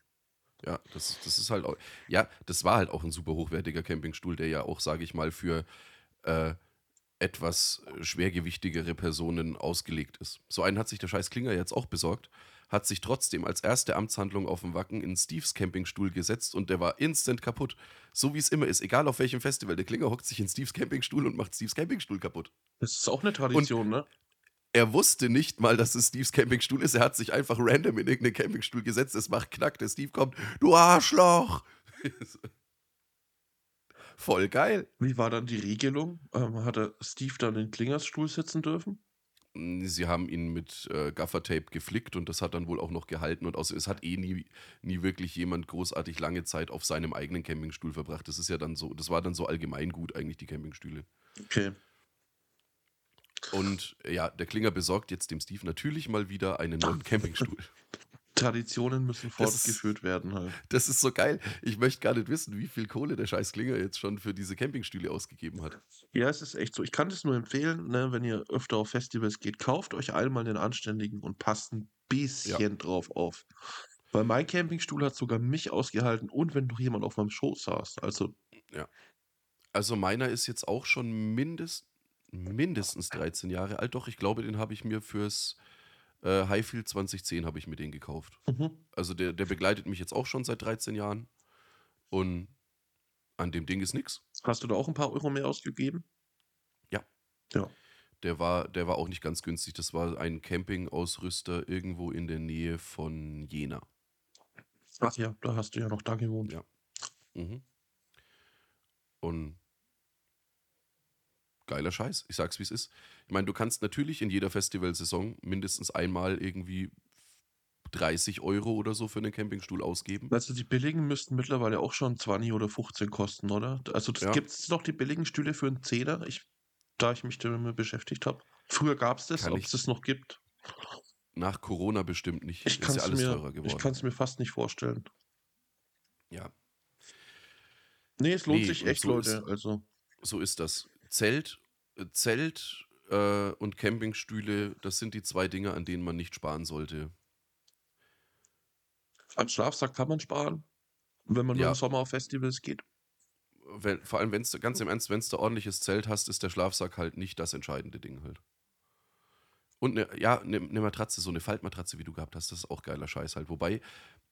Ja, das, das ist halt auch. Ja, das war halt auch ein super hochwertiger Campingstuhl, der ja auch, sage ich mal, für äh, etwas äh, schwergewichtigere Personen ausgelegt ist. So einen hat sich der scheiß Klinger jetzt auch besorgt, hat sich trotzdem als erste Amtshandlung auf dem Wacken in Steves Campingstuhl gesetzt und der war instant kaputt. So wie es immer ist, egal auf welchem Festival. Der Klinger hockt sich in Steves Campingstuhl und macht Steves Campingstuhl kaputt. Das ist auch eine Tradition, ne? Er wusste nicht mal, dass es Steves Campingstuhl ist. Er hat sich einfach random in irgendeinen Campingstuhl gesetzt. Es macht Knack. Der Steve kommt. Du Arschloch! Voll geil. Wie war dann die Regelung? Ähm, hat der Steve dann in Klingers Stuhl sitzen dürfen? Sie haben ihn mit äh, Gaffertape geflickt und das hat dann wohl auch noch gehalten. Und außer, es hat eh nie, nie wirklich jemand großartig lange Zeit auf seinem eigenen Campingstuhl verbracht. Das ist ja dann so, das war dann so allgemein gut eigentlich, die Campingstühle. Okay. Und ja, der Klinger besorgt jetzt dem Steve natürlich mal wieder einen neuen Campingstuhl. Traditionen müssen fortgeführt werden halt. Das ist so geil. Ich möchte gar nicht wissen, wie viel Kohle der scheiß Klinger jetzt schon für diese Campingstühle ausgegeben hat. Ja, es ist echt so. Ich kann das nur empfehlen, ne, wenn ihr öfter auf Festivals geht, kauft euch einmal den anständigen und passt ein bisschen drauf auf. Weil mein Campingstuhl hat sogar mich ausgehalten und wenn noch jemand auf meinem Schoß saß. Also, Also meiner ist jetzt auch schon mindest, mindestens 13 Jahre alt. Doch, ich glaube, den habe ich mir fürs Äh, Highfield 2010 habe ich mir den gekauft. Mhm. Also der, der begleitet mich jetzt auch schon seit 13 Jahren. Und an dem Ding ist nichts. Hast du da auch ein paar Euro mehr ausgegeben? Ja. Ja. Der war, der war auch nicht ganz günstig. Das war ein Campingausrüster irgendwo in der Nähe von Jena. Ach ja, da hast du ja noch da gewohnt. Ja. Mhm. Und geiler Scheiß. Ich sag's, wie es ist. Ich meine, du kannst natürlich in jeder Festivalsaison mindestens einmal irgendwie 30 Euro oder so für einen Campingstuhl ausgeben. Also die billigen müssten mittlerweile auch schon 20 oder 15 kosten, oder? Also Ja. gibt es noch die billigen Stühle für einen Zehner, ich, da ich mich damit beschäftigt habe. Früher gab es das, ob es das noch gibt. Nach Corona bestimmt nicht. Ich ist kann ja es alles teurer mir, mir fast nicht vorstellen. ja, Nee, es lohnt Nee, sich echt, so Leute. ist- Also, so ist das. Zelt, äh, Zelt äh, und Campingstühle, das sind die zwei Dinge, an denen man nicht sparen sollte. an Schlafsack kann man sparen, wenn man nur Ja. im Sommer auf Festivals geht. Wenn, vor allem, wenn ganz im Ernst, wenn du ordentliches Zelt hast, ist der Schlafsack halt nicht das entscheidende Ding halt. Und ne, ja, eine ne Matratze, so eine Faltmatratze, wie du gehabt hast, das ist auch geiler Scheiß halt. Wobei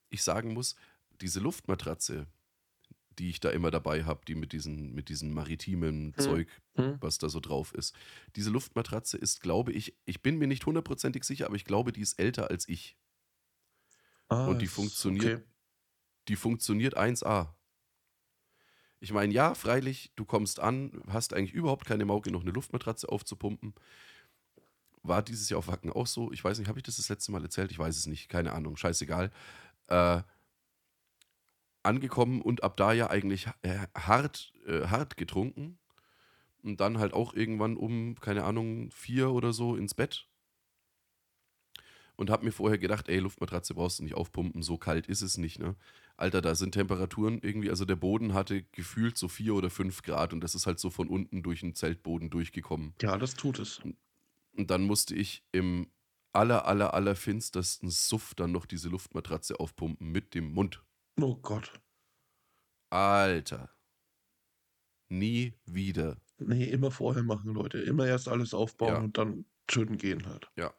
ich sagen muss, diese Luftmatratze, die ich da immer dabei habe, die mit diesen, mit diesem maritimen Zeug, Hm? was da so drauf ist. Diese Luftmatratze ist, glaube ich, ich bin mir nicht hundertprozentig sicher, aber ich glaube, die ist älter als ich. Ah, Und die ist funktioniert- Okay. Die funktioniert 1A. Ich meine, ja, freilich, du kommst an, hast eigentlich überhaupt keine Mauke, noch eine Luftmatratze aufzupumpen. War dieses Jahr auf Wacken auch so? Ich weiß nicht, habe ich das das letzte Mal erzählt? Ich weiß es nicht, keine Ahnung, scheißegal. Äh, angekommen und ab da ja eigentlich äh, hart, äh, hart getrunken. Und dann halt auch irgendwann um, keine Ahnung, vier oder so ins Bett. Und hab mir vorher gedacht, ey, Luftmatratze brauchst du nicht aufpumpen, so kalt ist es nicht, ne? Alter, da sind Temperaturen irgendwie, also der Boden hatte gefühlt so vier oder fünf Grad und das ist halt so von unten durch den Zeltboden durchgekommen. Ja, das tut es. Und dann musste ich im aller, aller, aller finstersten Suff dann noch diese Luftmatratze aufpumpen mit dem Mund. Oh Gott. Alter. Nie wieder. Nee, immer vorher machen, Leute. Immer erst alles aufbauen Ja. und dann schütten gehen halt. Ja.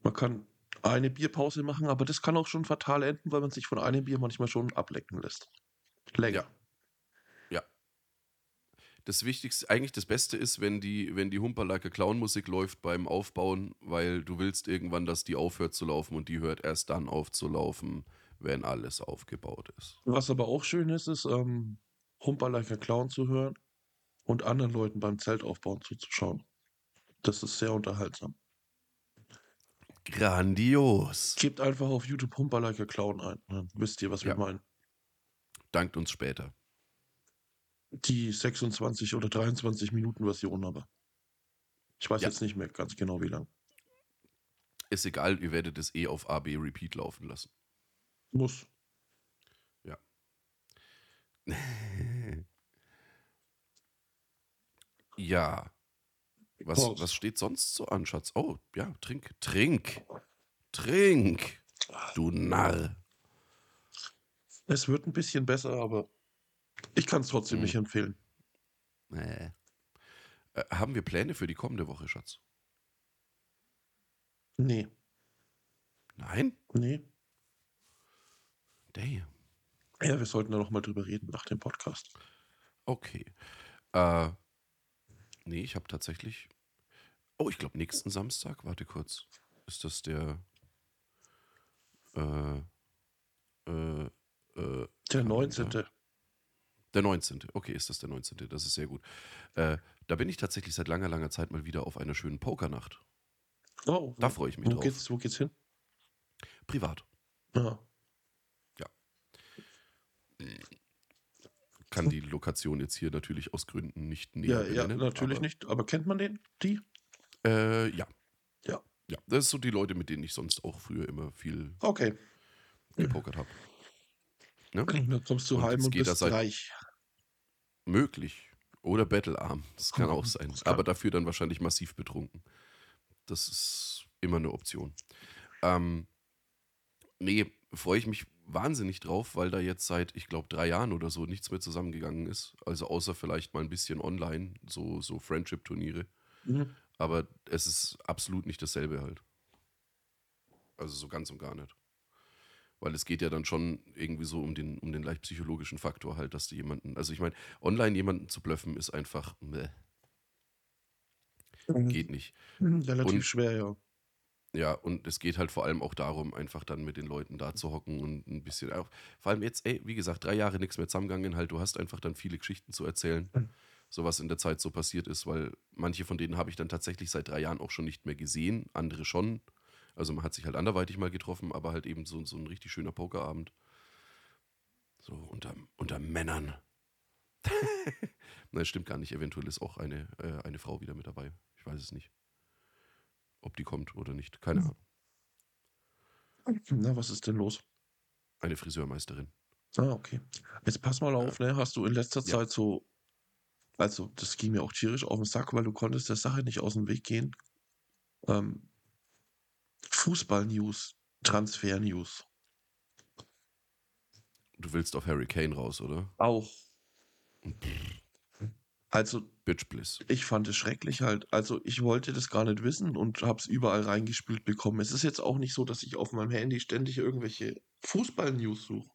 Man kann eine Bierpause machen, aber das kann auch schon fatal enden, weil man sich von einem Bier manchmal schon ablecken lässt. Länger. Ja. Das Wichtigste, eigentlich das Beste ist, wenn die, wenn die Humperlike Clown-Musik läuft beim Aufbauen, weil du willst irgendwann, dass die aufhört zu laufen und die hört erst dann auf zu laufen, wenn alles aufgebaut ist. Was aber auch schön ist, ist ähm, Humper like a Clown zu hören und anderen Leuten beim Zeltaufbauen zuzuschauen. Das ist sehr unterhaltsam. Grandios. Gebt einfach auf YouTube Humper like a Clown ein. Dann wisst ihr, was wir Ja. meinen. Dankt uns später. Die 26 oder 23 Minuten Version aber. Ich weiß Ja. jetzt nicht mehr ganz genau, wie lang. Ist egal, ihr werdet es eh auf AB Repeat laufen lassen. Muss. ja. Was, Prost. was steht sonst so an, Schatz? Oh, ja, trink, trink, trink, du Narr. Es wird ein bisschen besser, aber ich kann es trotzdem Mhm. nicht empfehlen. Nee. Äh, haben wir Pläne für die kommende Woche, Schatz? Nee, Nein? nee. Damn. Ja, wir sollten da noch mal drüber reden nach dem Podcast. Okay. Äh, nee, ich habe tatsächlich. Oh, ich glaube, nächsten Samstag, warte kurz. Ist das der. Äh, äh, äh, Der Kalender. 19. Der 19. Okay, ist das der 19. Das ist sehr gut. Äh, da bin ich tatsächlich seit langer, langer Zeit mal wieder auf einer schönen Pokernacht. Oh, Da freue ich mich wo drauf. geht's, wo geht's hin? Privat. Ja. Kann die Lokation jetzt hier natürlich aus Gründen nicht Ja, näher ja, benennen, natürlich aber, nicht. Aber kennt man den? Die? Äh, ja. Ja. Ja, das sind so die Leute, mit denen ich sonst auch früher immer viel Okay. gepokert habe. Ne? Dann kommst du Und heim und geht bist reich. Möglich. Oder Battlearm. Das kann auch sein. Kann- Aber dafür dann wahrscheinlich massiv betrunken. Das ist immer eine Option. Ähm, nee, freue ich mich wahnsinnig drauf, weil da jetzt seit, ich glaube, drei Jahren oder so nichts mehr zusammengegangen ist. Also außer vielleicht mal ein bisschen online, so, so Friendship-Turniere. Mhm. Aber es ist absolut nicht dasselbe halt. Also so ganz und gar nicht. Weil es geht ja dann schon irgendwie so um den, um den leicht psychologischen Faktor halt, dass du jemanden, also ich meine, online jemanden zu blöffen ist einfach, meh, geht nicht. Relativ Und- schwer, ja. Ja, und es geht halt vor allem auch darum, einfach dann mit den Leuten da zu hocken und ein bisschen auch, vor allem jetzt, ey, wie gesagt, drei Jahre nichts mehr zusammengegangen, halt, du hast einfach dann viele Geschichten zu erzählen, so was in der Zeit so passiert ist, weil manche von denen habe ich dann tatsächlich seit drei Jahren auch schon nicht mehr gesehen, andere schon. Also man hat sich halt anderweitig mal getroffen, aber halt eben so, so ein richtig schöner Pokerabend. So unter, unter Männern. Nein, stimmt gar nicht. Eventuell ist auch eine, äh, eine Frau wieder mit dabei. Ich weiß es nicht. Ob die kommt oder nicht. Keine Ahnung. Na, was ist denn los? Eine Friseurmeisterin. Ah, okay. Jetzt pass mal auf, ne? Hast du in letzter Ja. Zeit so, also das ging mir auch tierisch auf den Sack, weil du konntest der Sache nicht aus dem Weg gehen. Ähm, Fußball-News, Transfer-News. Du willst auf Harry Kane raus, oder? Auch. Also, Bitch Bliss. ich fand es schrecklich halt. Also, ich wollte das gar nicht wissen und habe es überall reingespült bekommen. Es ist jetzt auch nicht so, dass ich auf meinem Handy ständig irgendwelche Fußball-News suche.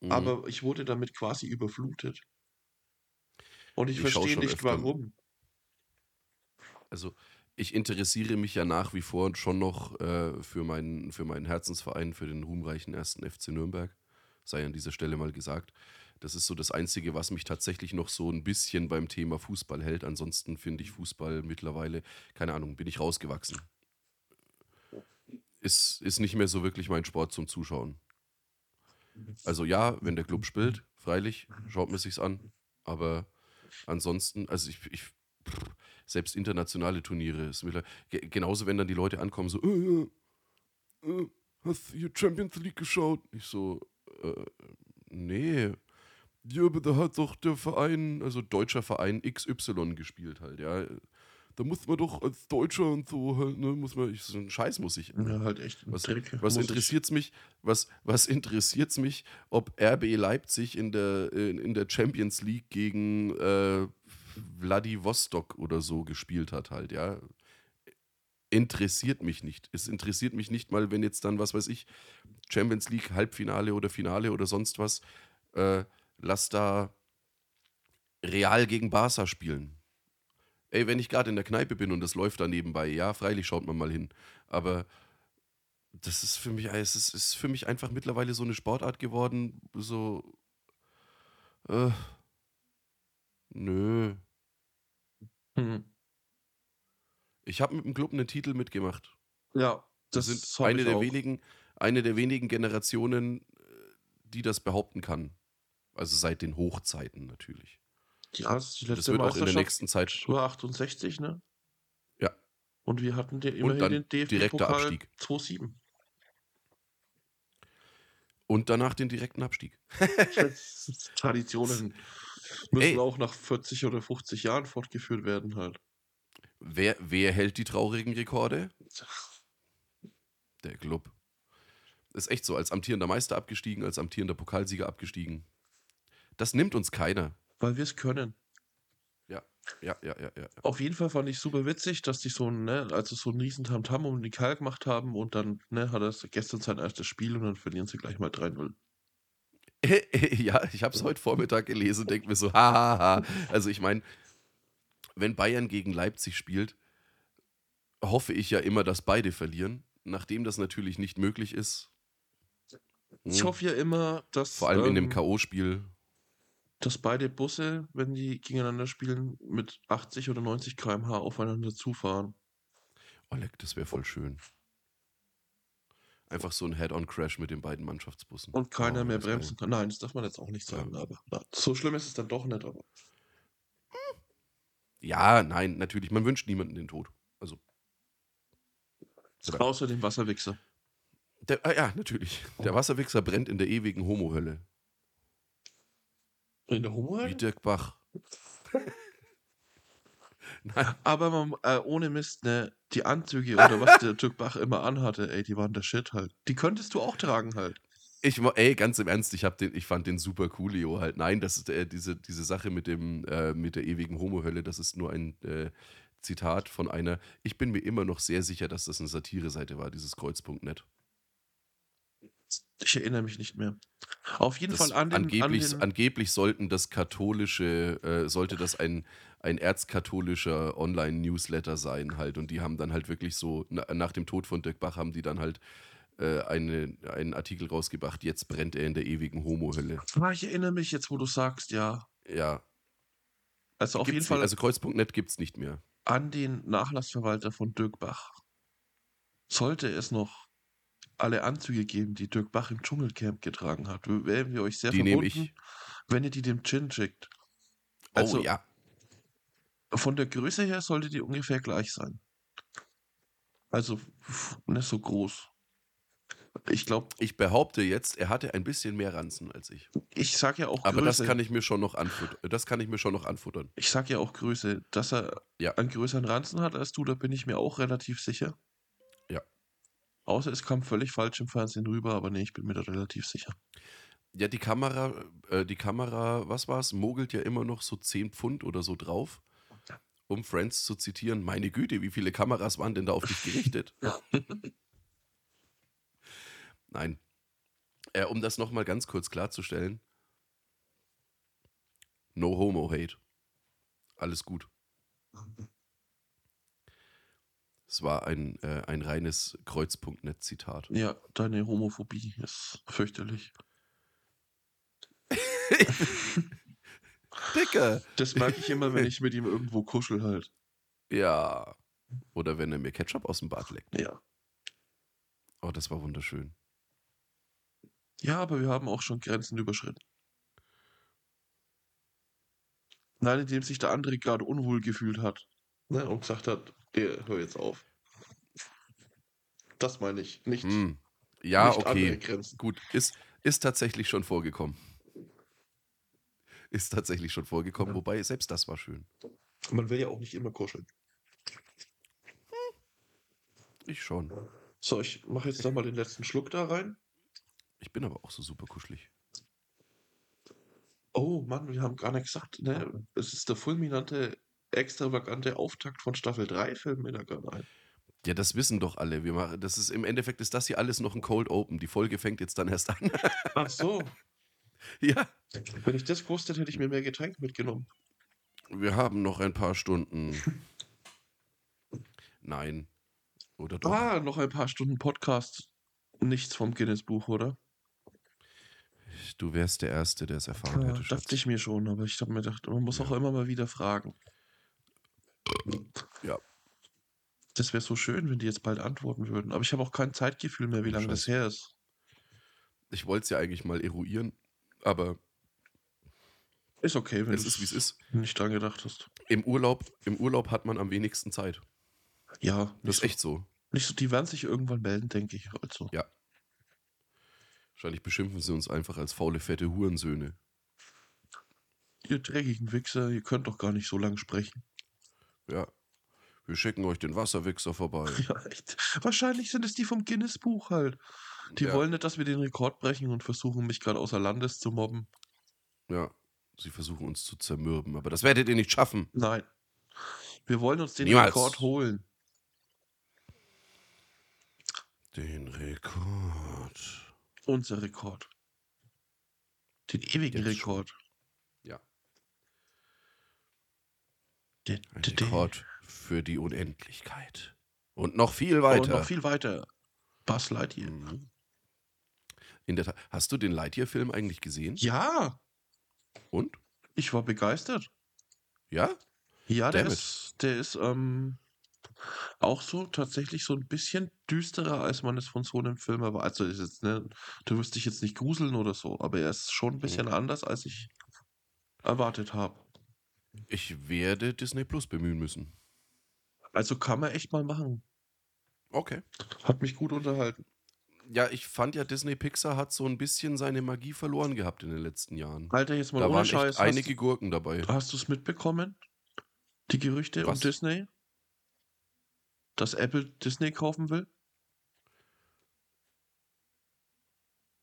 Mhm. Aber ich wurde damit quasi überflutet. Und ich, Ich verstehe nicht, öfter. warum. Also, ich interessiere mich ja nach wie vor schon noch äh, für, meinen, für meinen Herzensverein, für den ruhmreichen ersten FC Nürnberg. Sei an dieser Stelle mal gesagt. Das ist so das Einzige, was mich tatsächlich noch so ein bisschen beim Thema Fußball hält. Ansonsten finde ich Fußball mittlerweile, keine Ahnung, bin ich rausgewachsen. Ist, ist nicht mehr so wirklich mein Sport zum Zuschauen. Also ja, wenn der Club spielt, freilich, schaut man sich's an. Aber ansonsten, also ich, ich selbst internationale Turniere ist genauso, wenn dann die Leute ankommen, so, äh, äh, hast du Champions League geschaut? Ich so, äh, nee. Ja, aber da hat doch der Verein, also deutscher Verein XY gespielt halt, ja. Da muss man doch als Deutscher und so halt, ne, muss man, ich, so einen Scheiß muss ich. Ja, halt echt. Was, Dreck. was Muss ich- interessiert's mich, was, was interessiert's mich, ob RB Leipzig in der, in, in der Champions League gegen äh, Vladivostok oder so gespielt hat halt, ja. Interessiert mich nicht. Es interessiert mich nicht mal, wenn jetzt dann, was weiß ich, Champions League Halbfinale oder Finale oder sonst was, äh, lass da Real gegen Barca spielen. Ey, wenn ich gerade in der Kneipe bin und das läuft da nebenbei, ja, freilich schaut man mal hin. Aber das ist für mich, es ist, ist für mich einfach mittlerweile so eine Sportart geworden, so. Äh, nö. Hm. Ich habe mit dem Club einen Titel mitgemacht. Ja, Das das sind eine der auch. wenigen, eine der wenigen Generationen, äh, die das behaupten kann. Also seit den Hochzeiten natürlich. Ja, das ist die Das letzte wird auch in der nächsten Zeit. War 68, ne? Ja. Und wir hatten den, Und immerhin dann den direkter DFB-Pokal Abstieg. 2-7. Und danach den direkten Abstieg. Traditionen müssen Ey. auch nach 40 oder 50 Jahren fortgeführt werden halt. Wer, wer hält die traurigen Rekorde? Der Club. Ist echt so, als amtierender Meister abgestiegen, als amtierender Pokalsieger abgestiegen. Das nimmt uns keiner. Weil wir es können. Ja, ja, ja, ja, ja. Auf jeden Fall fand ich super witzig, dass die so ein, ne, also so einen riesen Tamtam um den Kerl gemacht haben und dann, ne, hat er gestern sein erstes Spiel und dann verlieren sie gleich mal 3-0. ja, ich habe es heute Vormittag gelesen und denke mir so, hahaha. Also ich meine, wenn Bayern gegen Leipzig spielt, hoffe ich ja immer, dass beide verlieren. Nachdem das natürlich nicht möglich ist. Ich hm, hoffe ja immer, dass, Vor allem in dem ähm, K.O.-Spiel. dass beide Busse, wenn die gegeneinander spielen, mit 80 oder 90 km/h aufeinander zufahren. Oh, leck, das wäre voll schön. Einfach so ein Head-on-Crash mit den beiden Mannschaftsbussen. Und keiner Oh, mehr bremsen kann. Nein, das darf man jetzt auch nicht sagen, aber na, so schlimm ist es dann doch nicht. Aber Ja, nein, natürlich. Man wünscht niemanden den Tod. Also, außer dem Wasserwichser. der, ah, ja, natürlich. Der Wasserwichser brennt in der ewigen Homo-Hölle. In der Wie? Dirk Bach. nein, Aber man, äh, ohne Mist, ne, die Anzüge oder was der Dirk Bach immer anhatte, ey, die waren der Shit halt. Die könntest du auch tragen halt. ich, ey, ganz im Ernst, ich, hab den, ich fand den super coolio halt. Nein, das ist äh, diese, diese Sache mit, dem, äh, mit der ewigen Homo-Hölle, das ist nur ein äh, Zitat von einer, ich bin mir immer noch sehr sicher, dass das eine Satire-Seite war, dieses Kreuz.net. Ich erinnere mich nicht mehr. Auf jeden Das Fall an den, angeblich, an den angeblich sollten das katholische, äh, sollte das ein, ein erzkatholischer Online-Newsletter sein halt. Und die haben dann halt wirklich so, na, nach dem Tod von Dirk Bach haben die dann halt äh, eine, einen Artikel rausgebracht, jetzt brennt er in der ewigen Homo-Hölle. Ah, ich erinnere mich jetzt, wo du sagst, ja. Ja, Also auf gibt's jeden nicht- Fall Also Kreuz.net gibt es nicht mehr. an den Nachlassverwalter von Dirk Bach. Sollte es noch alle Anzüge geben, die Dirk Bach im Dschungelcamp getragen hat, wären wir euch sehr Die verbunden, wenn ihr die dem Chin schickt. Oh Also ja. von der Größe her sollte die ungefähr gleich sein. Also nicht so groß. Ich glaube, Ich behaupte jetzt, er hatte ein bisschen mehr Ranzen als ich. ich sag ja auch Aber das Größe. kann ich mir schon noch anfuttern. Das kann ich mir schon noch anfuttern. ich sag ja auch Größe. Dass er Ja. einen größeren Ranzen hat als du, da bin ich mir auch relativ sicher. Außer es kam völlig falsch im Fernsehen rüber, aber nee, ich bin mir da relativ sicher. Ja, die Kamera, äh, die Kamera, was war's, mogelt ja immer noch so 10 Pfund oder so drauf. Um Friends zu zitieren, meine Güte, wie viele Kameras waren denn da auf dich gerichtet? Ja. Nein. Äh, um das nochmal ganz kurz klarzustellen. No homo hate. Alles gut. Es war ein, äh, ein reines Kreuz.net-Zitat. Ja, deine Homophobie ist fürchterlich. Dicker! Das merke ich immer, wenn ich mit ihm irgendwo kuschel halt. Ja. Oder wenn er mir Ketchup aus dem Bart leckt. Ja. Oh, das war wunderschön. Ja, aber wir haben auch schon Grenzen überschritten. Nein, indem sich der andere gerade unwohl gefühlt hat. Ne, und gesagt hat, "Ey, hör jetzt auf. Das meine ich, nicht, Hm. Ja, nicht okay. Gut, ist, ist tatsächlich schon vorgekommen. Ist tatsächlich schon vorgekommen, Ja. wobei selbst das war schön. Man will ja auch nicht immer kuscheln. Ich schon. So, ich mache jetzt nochmal den letzten Schluck da rein. Ich bin aber auch so super kuschelig. Oh Mann, wir haben gar nicht gesagt, ne? Es ist der fulminante, extravagante Auftakt von Staffel 3 fällt mir da gerade ein. Ja, das wissen doch alle. Wir machen, das ist, Im Endeffekt ist das hier alles noch ein Cold Open. Die Folge fängt jetzt dann erst an. Ach so, ja. wenn ich das gewusst hätte, hätte ich mir mehr Getränk mitgenommen. Wir haben noch ein paar Stunden. Nein. Oder doch? Ah, noch ein paar Stunden Podcast. Nichts vom Guinness-Buch, oder? Du wärst der Erste, der es erfahren Ja, hätte, Schatz. dachte ich mir schon, aber ich habe mir gedacht, man muss auch Ja. immer mal wieder fragen. Ja. Das wäre so schön, wenn die jetzt bald antworten würden. Aber ich habe auch kein Zeitgefühl mehr, wie lange das her ist. Ich wollte es ja eigentlich mal eruieren, aber Ist okay, wenn es du ist, wie es ist. nicht dran gedacht hast. Im Urlaub, Im Urlaub hat man am wenigsten Zeit. Ja, Das ist so, echt so. nicht so. Die werden sich irgendwann melden, denke ich. Also. Ja. Wahrscheinlich beschimpfen sie uns einfach als faule, fette Hurensöhne. Ihr dreckigen Wichser, ihr könnt doch gar nicht so lang sprechen. Ja. Wir schicken euch den Wasserwichser vorbei. Ja, echt. Wahrscheinlich sind es die vom Guinness-Buch halt. Die Ja. wollen nicht, dass wir den Rekord brechen und versuchen, mich gerade außer Landes zu mobben. Ja. Sie versuchen uns zu zermürben, aber das werdet ihr nicht schaffen. Nein. Wir wollen uns den Niemals. Rekord holen. Den Rekord. Unser Rekord. Den ewigen Jetzt. Rekord. Ja. Den, Ein. Rekord für die Unendlichkeit. Und noch viel Und weiter. noch viel weiter. Buzz Lightyear. Mhm. In der Tat. Hast du den Lightyear-Film eigentlich gesehen? Ja, Und? ich war begeistert. Ja? Ja, der Damn it. ist, der ist ähm, auch so tatsächlich so ein bisschen düsterer, als man es von so einem Film erwartet. Also ist jetzt, ne, du wirst dich jetzt nicht gruseln oder so, aber er ist schon ein bisschen anders, als ich erwartet habe. Ich werde Disney Plus bemühen müssen. Also kann man echt mal machen. Okay. Hat mich gut unterhalten. Ja, ich fand ja, Disney Pixar hat so ein bisschen seine Magie verloren gehabt in den letzten Jahren. Alter, jetzt mal Da ohne waren Scheiß. einige Gurken dabei. Hast du es mitbekommen? Die Gerüchte um Was? Disney? Dass Apple Disney kaufen will?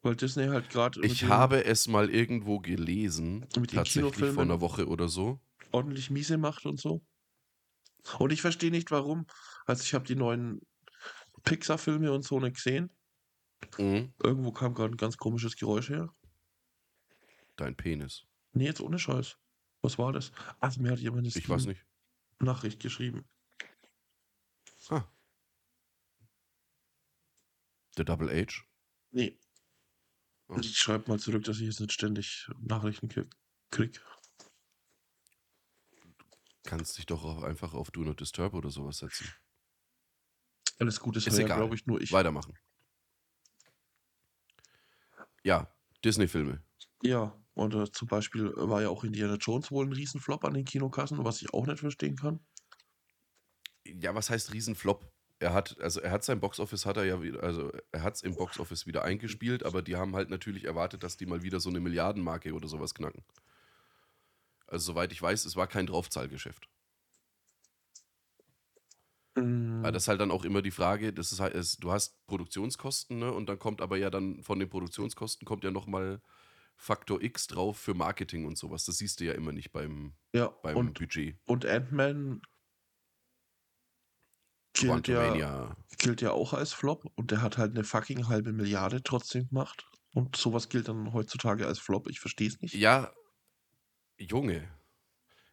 Weil Disney halt gerade Ich habe es mal irgendwo gelesen, tatsächlich vor einer Woche oder so. Ordentlich miese macht und so. Und ich verstehe nicht, warum. Also ich habe die neuen Pixar-Filme und so nicht gesehen. Mhm. Irgendwo kam gerade ein ganz komisches Geräusch her. Dein Penis. Nee, jetzt ohne Scheiß. Was war das? Ach, mir hat jemand eine Ich weiß nicht. Nachricht geschrieben. Ah. Der Double H? Nee. Oh. Ich schreibe mal zurück, dass ich jetzt nicht ständig Nachrichten krieg. Kannst dich doch auch einfach auf Do Not Disturb oder sowas setzen. Alles gut, das Ist ja, egal. glaube ich, nur ich. Weitermachen. Ja, Disney-Filme. Ja, und äh, zum Beispiel war ja auch Indiana Jones wohl ein Riesenflop an den Kinokassen, was ich auch nicht verstehen kann. Ja, was heißt Riesenflop? Er hat, also er hat sein Boxoffice, hat er ja wieder, also er hat es im Boxoffice wieder eingespielt, aber die haben halt natürlich erwartet, dass die mal wieder so eine Milliardenmarke oder sowas knacken. Also soweit ich weiß, es war kein Draufzahlgeschäft. Mm, Weil das ist halt dann auch immer die Frage, das ist halt, es, du hast Produktionskosten, ne? Und dann kommt aber ja dann von den Produktionskosten kommt ja nochmal Faktor X drauf für Marketing und sowas. Das siehst du ja immer nicht beim, ja, beim und, Budget. und Ant-Man gilt ja, gilt ja auch als Flop und der hat halt eine fucking halbe Milliarde trotzdem gemacht. Und sowas gilt dann heutzutage als Flop. Ich verstehe es nicht. Ja, Junge.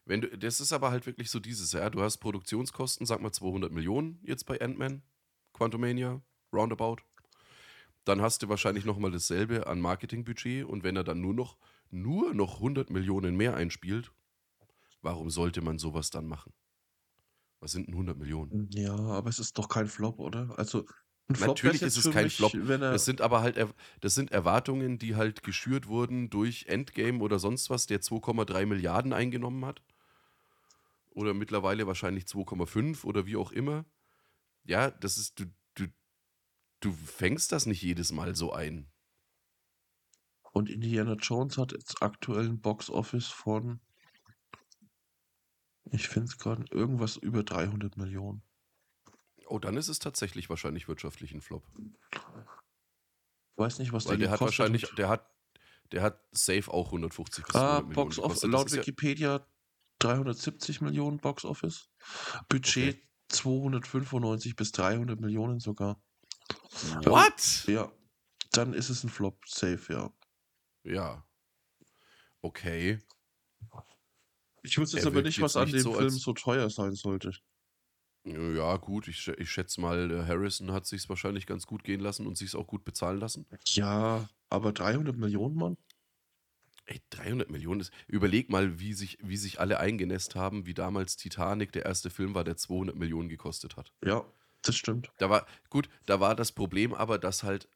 Wenn du, das ist aber halt wirklich so dieses, ja, du hast Produktionskosten, sag mal 200 Millionen jetzt bei Ant-Man, Quantumania, Roundabout. Dann hast du wahrscheinlich nochmal dasselbe an Marketingbudget und wenn er dann nur noch, nur noch 100 Millionen mehr einspielt, warum sollte man sowas dann machen? Was sind denn 100 Millionen? Ja, aber es ist doch kein Flop, oder? Also Natürlich ist es kein mich, Flop. Das sind aber halt, das sind Erwartungen, die halt geschürt wurden durch Endgame oder sonst was, der 2,3 Milliarden eingenommen hat. Oder mittlerweile wahrscheinlich 2,5 oder wie auch immer. Ja, das ist, du, du, du fängst das nicht jedes Mal so ein. und Indiana Jones hat jetzt aktuell ein Box-Office von, ich finde es gerade, irgendwas über 300 Millionen. Oh, dann ist es tatsächlich wahrscheinlich wirtschaftlich ein Flop. Weiß nicht, was Weil der hat gekostet wahrscheinlich, der hat, der hat safe auch 150 bis 200 Ah, Millionen Box Office, laut ist ja, Wikipedia 370 Millionen Box Office. Budget 295 bis 300 Millionen sogar. What? Ja, dann ist es ein Flop, safe, ja. Ja. Okay. Ich wusste jetzt Er aber nicht, was an dem so, Film so teuer sein sollte. Ja, gut, ich, ich schätze mal, der Harrison hat sich wahrscheinlich ganz gut gehen lassen und sich auch gut bezahlen lassen. Ja, aber 300 Millionen, Mann? Ey, 300 Millionen ist. Überleg mal, wie sich, wie sich alle eingenässt haben, wie damals Titanic der erste Film war, der 200 Millionen gekostet hat. Ja, das stimmt. Da war, gut, da war das Problem aber, dass halt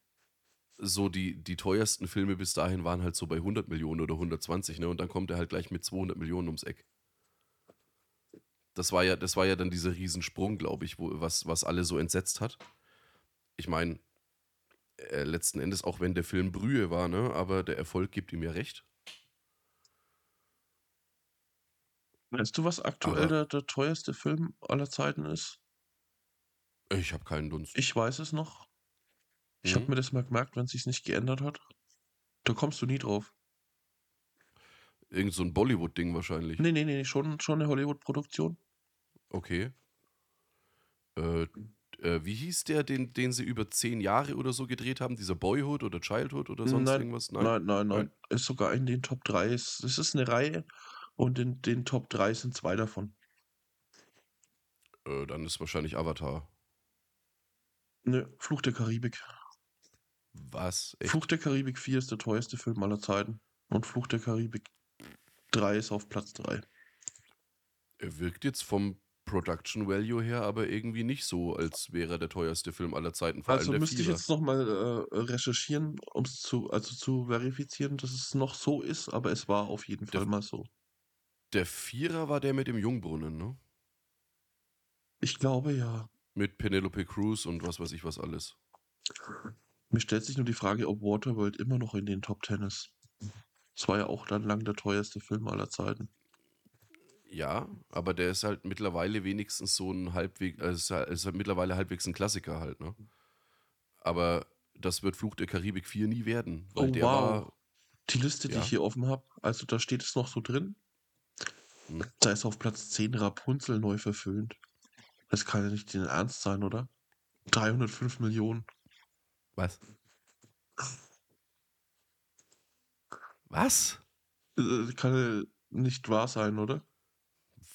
so die, die teuersten Filme bis dahin waren halt so bei 100 Millionen oder 120, ne? Und dann kommt er halt gleich mit 200 Millionen ums Eck. Das war ja, das war ja dann dieser Riesensprung, glaube ich, wo, was, was alle so entsetzt hat. Ich meine, äh, letzten Endes, auch wenn der Film Brühe war, ne? Aber der Erfolg gibt ihm ja recht. Weißt du, was aktuell der, der teuerste Film aller Zeiten ist? Ich habe keinen Dunst. Ich weiß es noch. Ich habe Mhm. mir das mal gemerkt, wenn es sich nicht geändert hat. Da kommst du nie drauf. Irgend so ein Bollywood-Ding wahrscheinlich. Nee, nee, nee, schon, schon eine Hollywood-Produktion. Okay. Äh, äh, wie hieß der, den, den sie über zehn Jahre oder so gedreht haben? Dieser Boyhood oder Childhood oder sonst Nein, irgendwas? Nein, nein, nein, Nein. Ist sogar in den Top 3. Es es ist eine Reihe und in den Top 3 sind zwei davon. Äh, dann ist wahrscheinlich Avatar. Nö, Fluch der Karibik. Was? Echt? Fluch der Karibik 4 ist der teuerste Film aller Zeiten. Und Fluch der Karibik 3 ist auf Platz 3. Er wirkt jetzt vom Production Value her aber irgendwie nicht so, als wäre er der teuerste Film aller Zeiten. Vor Also der müsste ich Vierer. jetzt nochmal äh, recherchieren, um es zu, also zu verifizieren, dass es noch so ist, aber es war auf jeden Der- Fall mal so. Der Vierer war der mit dem Jungbrunnen, ne? Ich glaube ja. Mit Penelope Cruz und was weiß ich was alles. Mir stellt sich nur die Frage, ob Waterworld immer noch in den Top 10 ist. Es war ja auch dann lang der teuerste Film aller Zeiten. Ja, aber der ist halt mittlerweile wenigstens so ein halbwegs, also ist halt, mittlerweile halbwegs ein Klassiker halt, ne? Aber das wird Fluch der Karibik 4 nie werden, weil Oh, der wow. war, Die Liste, die Ja. ich hier offen habe, also da steht es noch so drin. Hm. Da ist auf Platz 10 Rapunzel neu verföhnt. Das kann ja nicht dein Ernst sein, oder? 305 Millionen. Was? Was? Äh, kann ja nicht wahr sein, oder?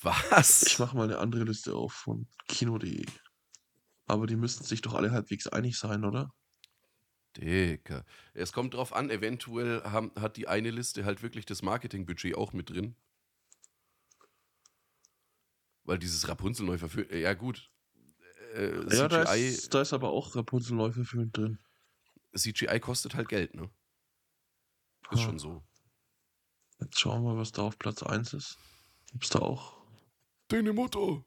Was? Ich mache mal eine andere Liste auf von Kino.de. Aber die müssten sich doch alle halbwegs einig sein, oder? Dicker. Es kommt drauf an, eventuell haben, hat die eine Liste halt wirklich das Marketingbudget auch mit drin. Weil dieses Rapunzel neu verfilmt. Ja, gut. Äh, Ja, da CGI, ist, da ist aber auch Rapunzel neu verfilmt drin. CGI kostet halt Geld, ne? Ist Ah. schon so. Jetzt schauen wir, was da auf Platz 1 ist. Gibt's da auch? Deine Mutter.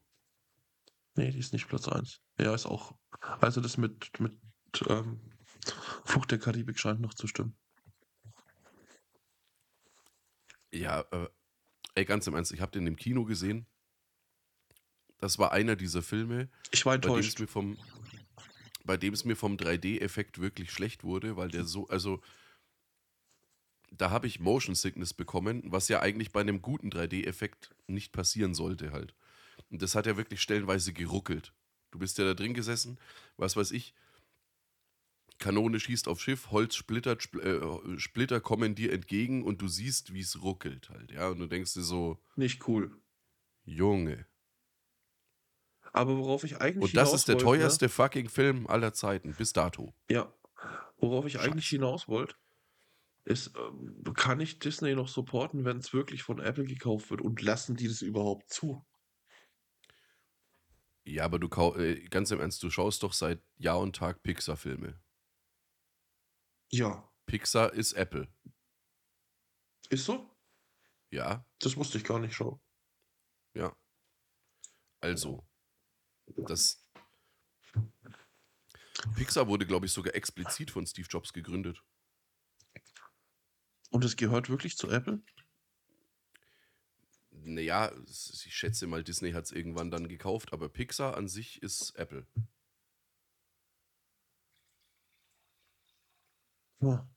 Nee, die ist nicht Platz 1. Ja, ist auch. Also das mit, mit ähm, Flucht der Karibik scheint noch zu stimmen. Ja, äh, ey, ganz im Ernst, ich habe den im Kino gesehen. Das war einer dieser Filme, Ich war bei dem es enttäuscht. mir vom, bei dem es mir vom 3D-Effekt wirklich schlecht wurde, weil der so, also da habe ich Motion Sickness bekommen, was ja eigentlich bei einem guten 3D-Effekt nicht passieren sollte halt. Und das hat ja wirklich stellenweise geruckelt. Du bist ja da drin gesessen, was weiß ich, Kanone schießt auf Schiff, Holz splittert, Spl äh, Splitter kommen dir entgegen und du siehst, wie es ruckelt halt, ja. Und du denkst dir so, Nicht cool. Junge. Aber worauf ich eigentlich Und das hinaus ist der wollte, teuerste fucking Film aller Zeiten, bis dato. Ja. Worauf ich Scheiße. eigentlich hinaus wollte, ist, ähm, kann ich Disney noch supporten, wenn es wirklich von Apple gekauft wird und lassen die das überhaupt zu? Ja, aber du äh, ganz im Ernst, du schaust doch seit Jahr und Tag Pixar-Filme. Ja. Pixar ist Apple. Ist so? Ja, Das wusste ich gar nicht schon. ja. Also, das. Pixar wurde, glaube ich, sogar explizit von Steve Jobs gegründet. Und es gehört wirklich zu Apple? Naja, ich schätze mal, Disney hat es irgendwann dann gekauft, aber Pixar an sich ist Apple. Ja.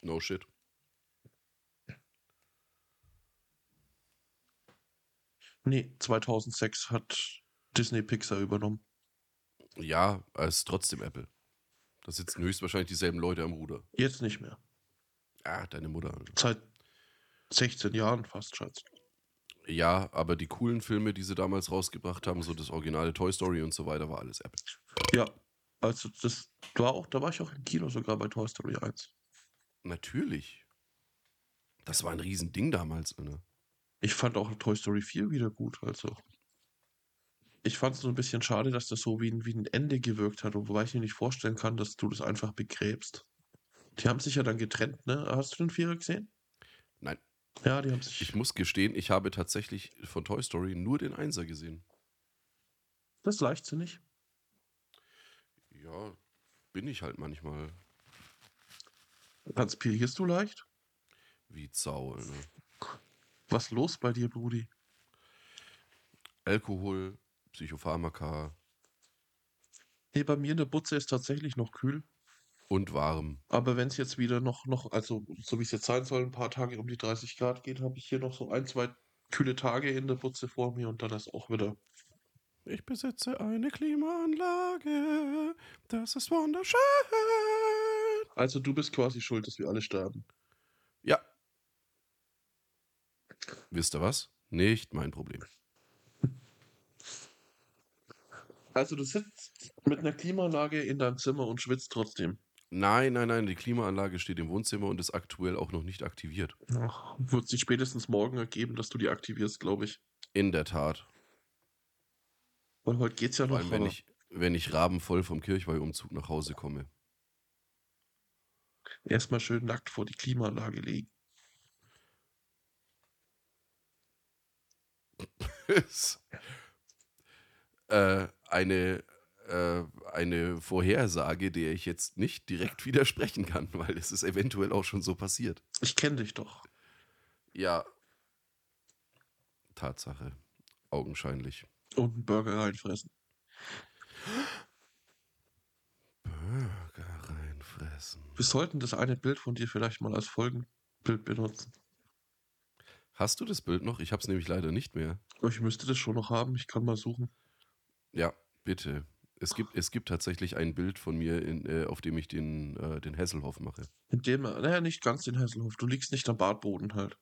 No shit. Nee, 2006 hat Disney Pixar übernommen. Ja, es ist trotzdem Apple. Da sitzen höchstwahrscheinlich dieselben Leute am Ruder. Jetzt nicht mehr. Ah, deine Mutter. Seit 16 Jahren fast, Schatz. Ja, aber die coolen Filme, die sie damals rausgebracht haben, so das originale Toy Story und so weiter, war alles Apple. Ja, also das war auch, da war ich auch im Kino sogar bei Toy Story 1. Natürlich. Das war ein Riesending damals, ne? Ich fand auch Toy Story 4 wieder gut, also. Ich fand es nur ein bisschen schade, dass das so wie ein, wie ein Ende gewirkt hat, wobei ich mir nicht vorstellen kann, dass du das einfach begräbst. Die haben sich ja dann getrennt, ne? Hast du den Vierer gesehen? Nein. Ja, die haben sich. Ich muss gestehen, ich habe tatsächlich von Toy Story nur den Einser gesehen. das ist leichtsinnig. Ja, bin ich halt manchmal Transpirierst du leicht? wie Zaul, ne? Was los bei dir, Brudi? Alkohol, Psychopharmaka Nee, bei mir in der Butze ist tatsächlich noch kühl. und warm. Aber wenn es jetzt wieder noch, noch, also so wie es jetzt sein soll, ein paar Tage um die 30 Grad geht, habe ich hier noch so ein, zwei kühle Tage in der Butze vor mir und dann ist auch wieder. Ich besitze eine Klimaanlage. Das ist wunderschön. Also du bist quasi schuld, dass wir alle sterben. Ja. Wisst ihr was? Nicht mein Problem. Also du sitzt mit einer Klimaanlage in deinem Zimmer und schwitzt trotzdem. Nein, nein, nein, die Klimaanlage steht im Wohnzimmer und ist aktuell auch noch nicht aktiviert. Ach, wird sich spätestens morgen ergeben, dass du die aktivierst, glaube ich. In der Tat. Weil heute geht's ja Vor noch. allem, wenn ich, wenn ich rabenvoll vom Kirchweihumzug nach Hause komme. Erstmal schön nackt vor die Klimaanlage legen. äh, eine, äh, eine Vorhersage, der ich jetzt nicht direkt widersprechen kann, weil es ist eventuell auch schon so passiert. Ich kenne dich doch. Ja. Tatsache. Augenscheinlich. Und einen Burger reinfressen. Burger reinfressen. Wir sollten das eine Bild von dir vielleicht mal als Folgenbild benutzen. Hast du das Bild noch? Ich habe es nämlich leider nicht mehr. Ich müsste das schon noch haben. Ich kann mal suchen. Ja, bitte. Es gibt, es gibt tatsächlich ein Bild von mir, in, äh, auf dem ich den, äh, den Hasselhoff mache. In dem, naja, nicht ganz den Hasselhoff. Du liegst nicht am Badboden halt.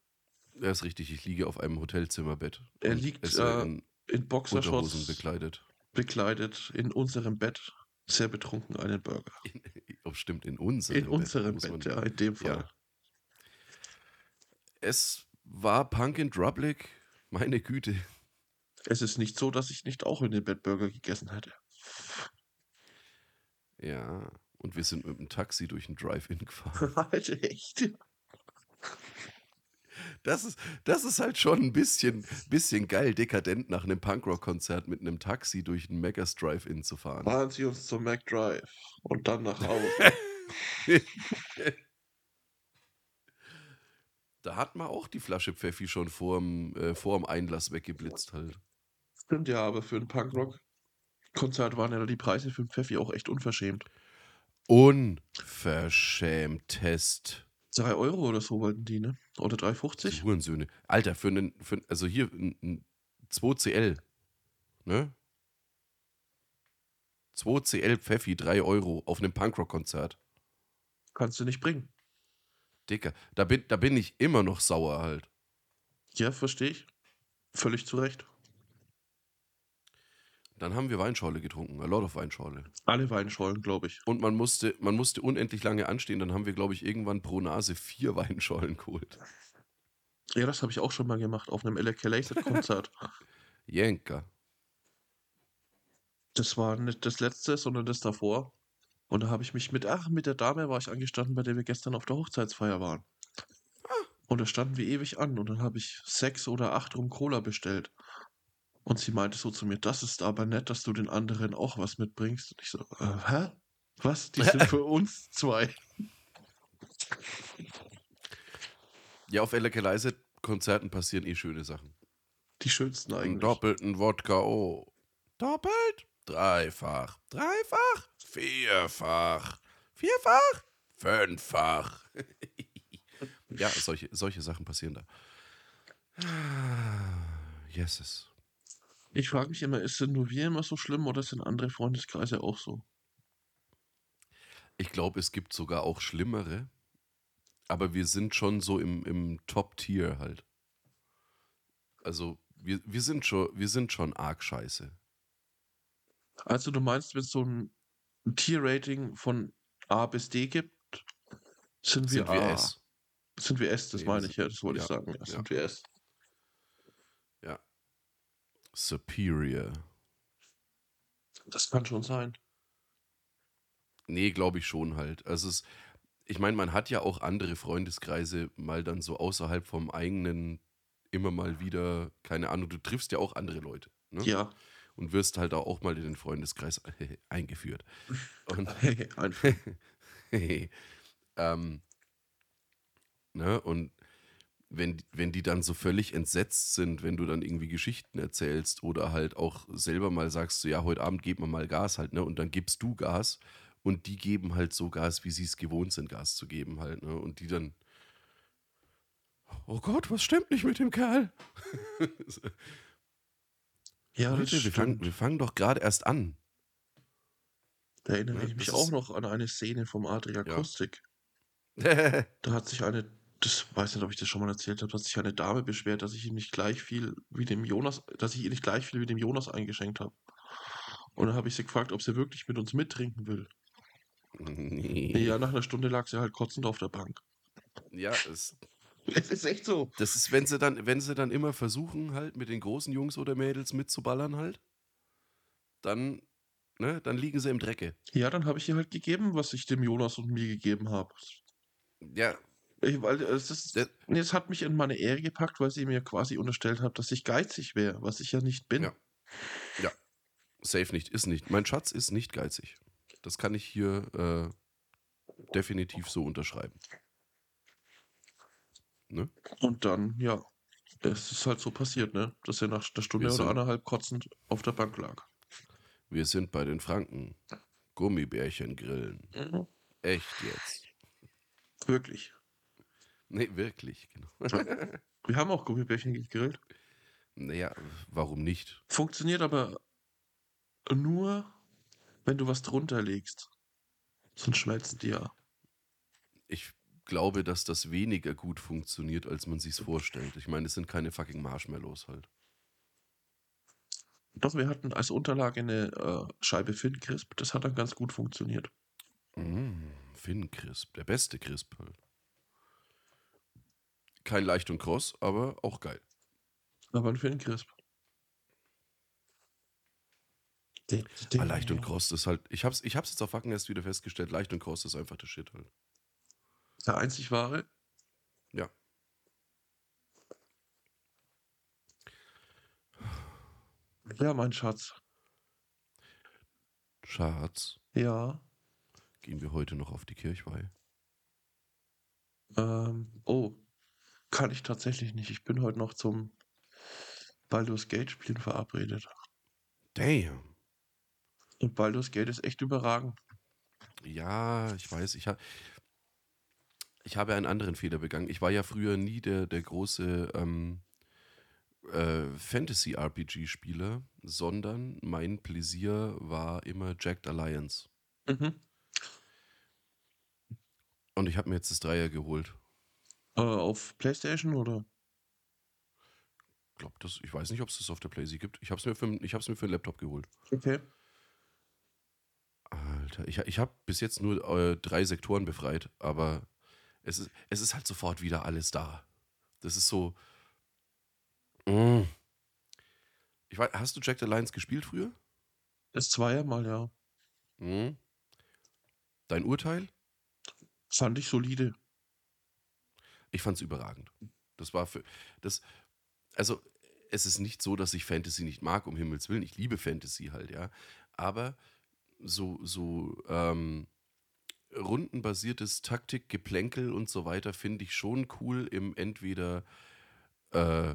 Ja, ist richtig. Ich liege auf einem Hotelzimmerbett. Er liegt äh, in in Boxershorts bekleidet. bekleidet in unserem Bett, sehr betrunken einen Burger. In, oh, stimmt, in unserem In unserem muss Bett, ja, in dem Fall. Ja. Es war Punk in Drublic. Meine Güte. Es ist nicht so, dass ich nicht auch in den Bett Burger gegessen hätte. Ja. Und wir sind mit dem Taxi durch den Drive-In gefahren. Alter, echt? Das ist, das ist halt schon ein bisschen, bisschen geil, dekadent nach einem Punkrock-Konzert mit einem Taxi durch den Megas Drive-In zu fahren. Fahren Sie uns zum McDrive und dann nach Hause. Da hat man auch die Flasche Pfeffi schon vorm, äh, vorm Einlass weggeblitzt halt. Stimmt ja, aber für ein Punkrock-Konzert waren ja die Preise für den Pfeffi auch echt unverschämt. Unverschämtest. 3 Euro oder so wollten die, ne? Oder 3,50? Die Hurensöhne. Alter, für einen, für, also hier ein, ein 2CL, ne? 2CL Pfeffi, 3 Euro auf einem Punkrock-Konzert. Kannst du nicht bringen. Dicker, da bin, da bin ich immer noch sauer halt. Ja, verstehe ich. Völlig zu Recht. Dann haben wir Weinschorle getrunken, a lot of Weinschorle. Alle Weinschollen, glaube ich. Und man musste, man musste unendlich lange anstehen, dann haben wir, glaube ich, irgendwann pro Nase vier Weinschollen geholt. Ja, das habe ich auch schon mal gemacht auf einem Electrolyzer-Konzert. Jenker. das war nicht das letzte, sondern das davor. Und da habe ich mich mit, ach, mit der Dame war ich angestanden, bei der wir gestern auf der Hochzeitsfeier waren. Und da standen wir ewig an und dann habe ich sechs oder acht Rum Cola bestellt. Und sie meinte so zu mir, das ist aber nett, dass du den anderen auch was mitbringst. Und ich so, äh, hä? Was? Die sind für uns zwei. Ja, auf Electrolyzer-Konzerten passieren eh schöne Sachen. Die schönsten Einen eigentlich. doppelten Wodka, oh. Doppelt? Dreifach. Dreifach? Vierfach. Vierfach? Fünffach. ja, solche, solche Sachen passieren da. Yeses. Ich frage mich immer, ist denn nur wir immer so schlimm oder sind andere Freundeskreise auch so? Ich glaube, es gibt sogar auch schlimmere. Aber wir sind schon so im, im Top-Tier halt. Also, wir, wir, sind schon, wir sind schon arg scheiße. Also du meinst, wenn es so ein Tier-Rating von A bis D gibt, sind wir, Sind wir A. S. Sind wir S, das Nee, meine ich, ja, das wollte ja, ich sagen. Ja. Sind wir S. Superior. Das kann schon sein. Nee, glaube ich schon halt. Also es, ich meine, man hat ja auch andere Freundeskreise mal dann so außerhalb vom eigenen immer mal wieder, keine Ahnung, du triffst ja auch andere Leute. Ne? Ja. Und wirst halt auch mal in den Freundeskreis eingeführt. Und, ähm, ne? Und wenn, wenn die dann so völlig entsetzt sind, wenn du dann irgendwie Geschichten erzählst oder halt auch selber mal sagst, so ja, heute Abend geben wir mal Gas halt, ne? Und dann gibst du Gas und die geben halt so Gas, wie sie es gewohnt sind, Gas zu geben halt, ne? Und die dann, oh Gott, was stimmt nicht mit dem Kerl? Ja, das Leute, wir, fangen, stimmt. wir fangen doch gerade erst an. Da erinnere Ja, ich mich auch noch an eine Szene vom Adria Ja. Kostik. Da hat sich eine, das weiß nicht, ob ich das schon mal erzählt habe, da hat sich eine Dame beschwert, dass ich ihm nicht gleich viel wie dem Jonas, dass ich ihr nicht gleich viel wie dem Jonas eingeschenkt habe. Und dann habe ich sie gefragt, ob sie wirklich mit uns mittrinken will. nee. Ja, nach einer Stunde lag sie halt kotzend auf der Bank. ja es, Es ist echt so. Das ist, wenn sie dann, wenn sie dann immer versuchen, halt mit den großen Jungs oder Mädels mitzuballern halt, dann, ne, dann liegen sie im Drecke. Ja, dann habe ich ihr halt gegeben, was ich dem Jonas und mir gegeben habe. Ja, Ich, weil es ist, nee, es hat mich in meine Ehre gepackt, weil sie mir quasi unterstellt hat, dass ich geizig wäre, was ich ja nicht bin. Ja. safe nicht, ist nicht. Mein Schatz ist nicht geizig. Das kann ich hier äh, definitiv so unterschreiben. Ne? Und dann, ja, es ist halt so passiert, ne, dass er nach einer Stunde oder anderthalb kotzend auf der Bank lag. Wir sind bei den Franken. Gummibärchen grillen. Echt jetzt. Wirklich. Nee, wirklich, genau. Wir haben auch Gummibärchen gegrillt. Naja, warum nicht? Funktioniert aber nur, wenn du was drunter legst. Sonst schmelzen die ja. Ich glaube, dass das weniger gut funktioniert, als man sich's vorstellt. Ich meine, es sind keine fucking Marshmallows halt. Doch, wir hatten als Unterlage eine äh, Scheibe Finn Crisp. Das hat dann ganz gut funktioniert. Mm, Finn Crisp, der beste Crisp halt. Kein leicht und kross, aber auch geil. Aber ein Finn Crisp. Ah, leicht und kross ist halt. Ich hab's, ich hab's jetzt auf Wacken erst wieder festgestellt. Leicht und kross ist einfach der Shit halt. Der einzig wahre. Ja. Ja, mein Schatz. Schatz, Ja. gehen wir heute noch auf die Kirchweih? Ähm, oh. Kann ich tatsächlich nicht. Ich bin heute noch zum Baldur's Gate spielen verabredet. Damn. Und Baldur's Gate ist echt überragend. Ja, ich weiß, ich, ha ich habe einen anderen Fehler begangen. Ich war ja früher nie der, der große ähm, äh, Fantasy-RPG-Spieler, sondern mein Pläsier war immer Jacked Alliance. Mhm. Und ich habe mir jetzt das Dreier geholt. Äh, auf Playstation oder? Glaub das, ich weiß nicht, ob es das auf der PlayStation gibt. Ich habe es mir, für, ich mir für einen Laptop geholt. Okay. Alter, ich, ich habe bis jetzt nur äh, drei Sektoren befreit, aber es ist, es ist halt sofort wieder alles da. Das ist so. Mm. Ich weiß, hast du Jack the Lions gespielt früher? Das Zweier mal, ja. Mhm. Dein Urteil? Fand ich solide. Ich fand's überragend. Das war für. Das, also, es ist nicht so, dass ich Fantasy nicht mag, um Himmels Willen. Ich liebe Fantasy halt, ja. Aber so, so ähm, rundenbasiertes Taktik, Geplänkel und so weiter finde ich schon cool im entweder äh,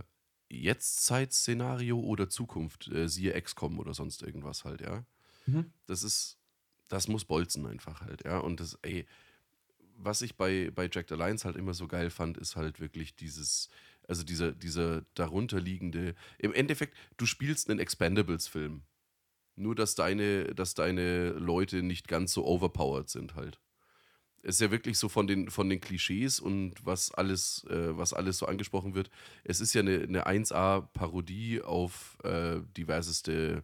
Jetztzeit-Szenario oder Zukunft, äh, siehe XCOM oder sonst irgendwas halt, ja. Mhm. Das ist, das muss bolzen einfach halt, ja. Und das, ey, was ich bei, bei Jack the Lions halt immer so geil fand, ist halt wirklich dieses, also dieser, dieser darunterliegende, im Endeffekt, du spielst einen Expendables-Film. Nur, dass deine, dass deine Leute nicht ganz so overpowered sind halt. Es ist ja wirklich so von den, von den Klischees und was alles, äh, was alles so angesprochen wird. Es ist ja eine, eine 1A-Parodie auf äh, diverseste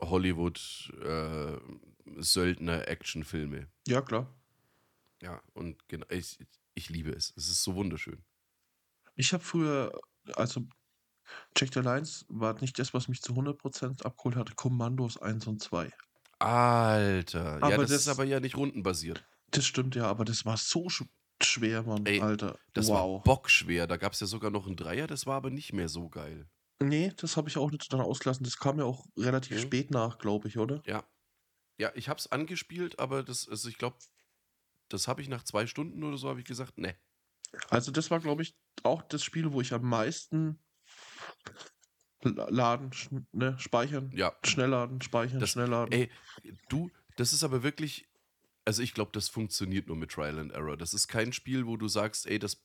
Hollywood-Söldner-Actionfilme. Ja, klar. Ja, und genau, ich, ich liebe es. Es ist so wunderschön. Ich habe früher, also Jack the Lions war nicht das, was mich zu 100% abgeholt hatte. Kommandos 1 und 2. Alter. ja, Aber das, das- ist aber ja nicht rundenbasiert. Das stimmt ja, aber das war so sch schwer, Mann, Ey, Alter. Das war wow. bockschwer. Da gab es ja sogar noch einen Dreier, das war aber nicht mehr so geil. nee, das habe ich auch nicht dann ausgelassen. Das kam ja auch relativ Mhm. spät nach, glaube ich, oder? Ja. Ja, ich hab's angespielt, aber das, also ich glaube, das habe ich nach zwei Stunden oder so, habe ich gesagt, ne. Also das war, glaube ich, auch das Spiel, wo ich am meisten la- laden, sch ne, speichern, Ja. schnell laden, speichern, Das- schnell laden. Ey, du, das ist aber wirklich, also ich glaube, das funktioniert nur mit Trial and Error. Das ist kein Spiel, wo du sagst, ey, das,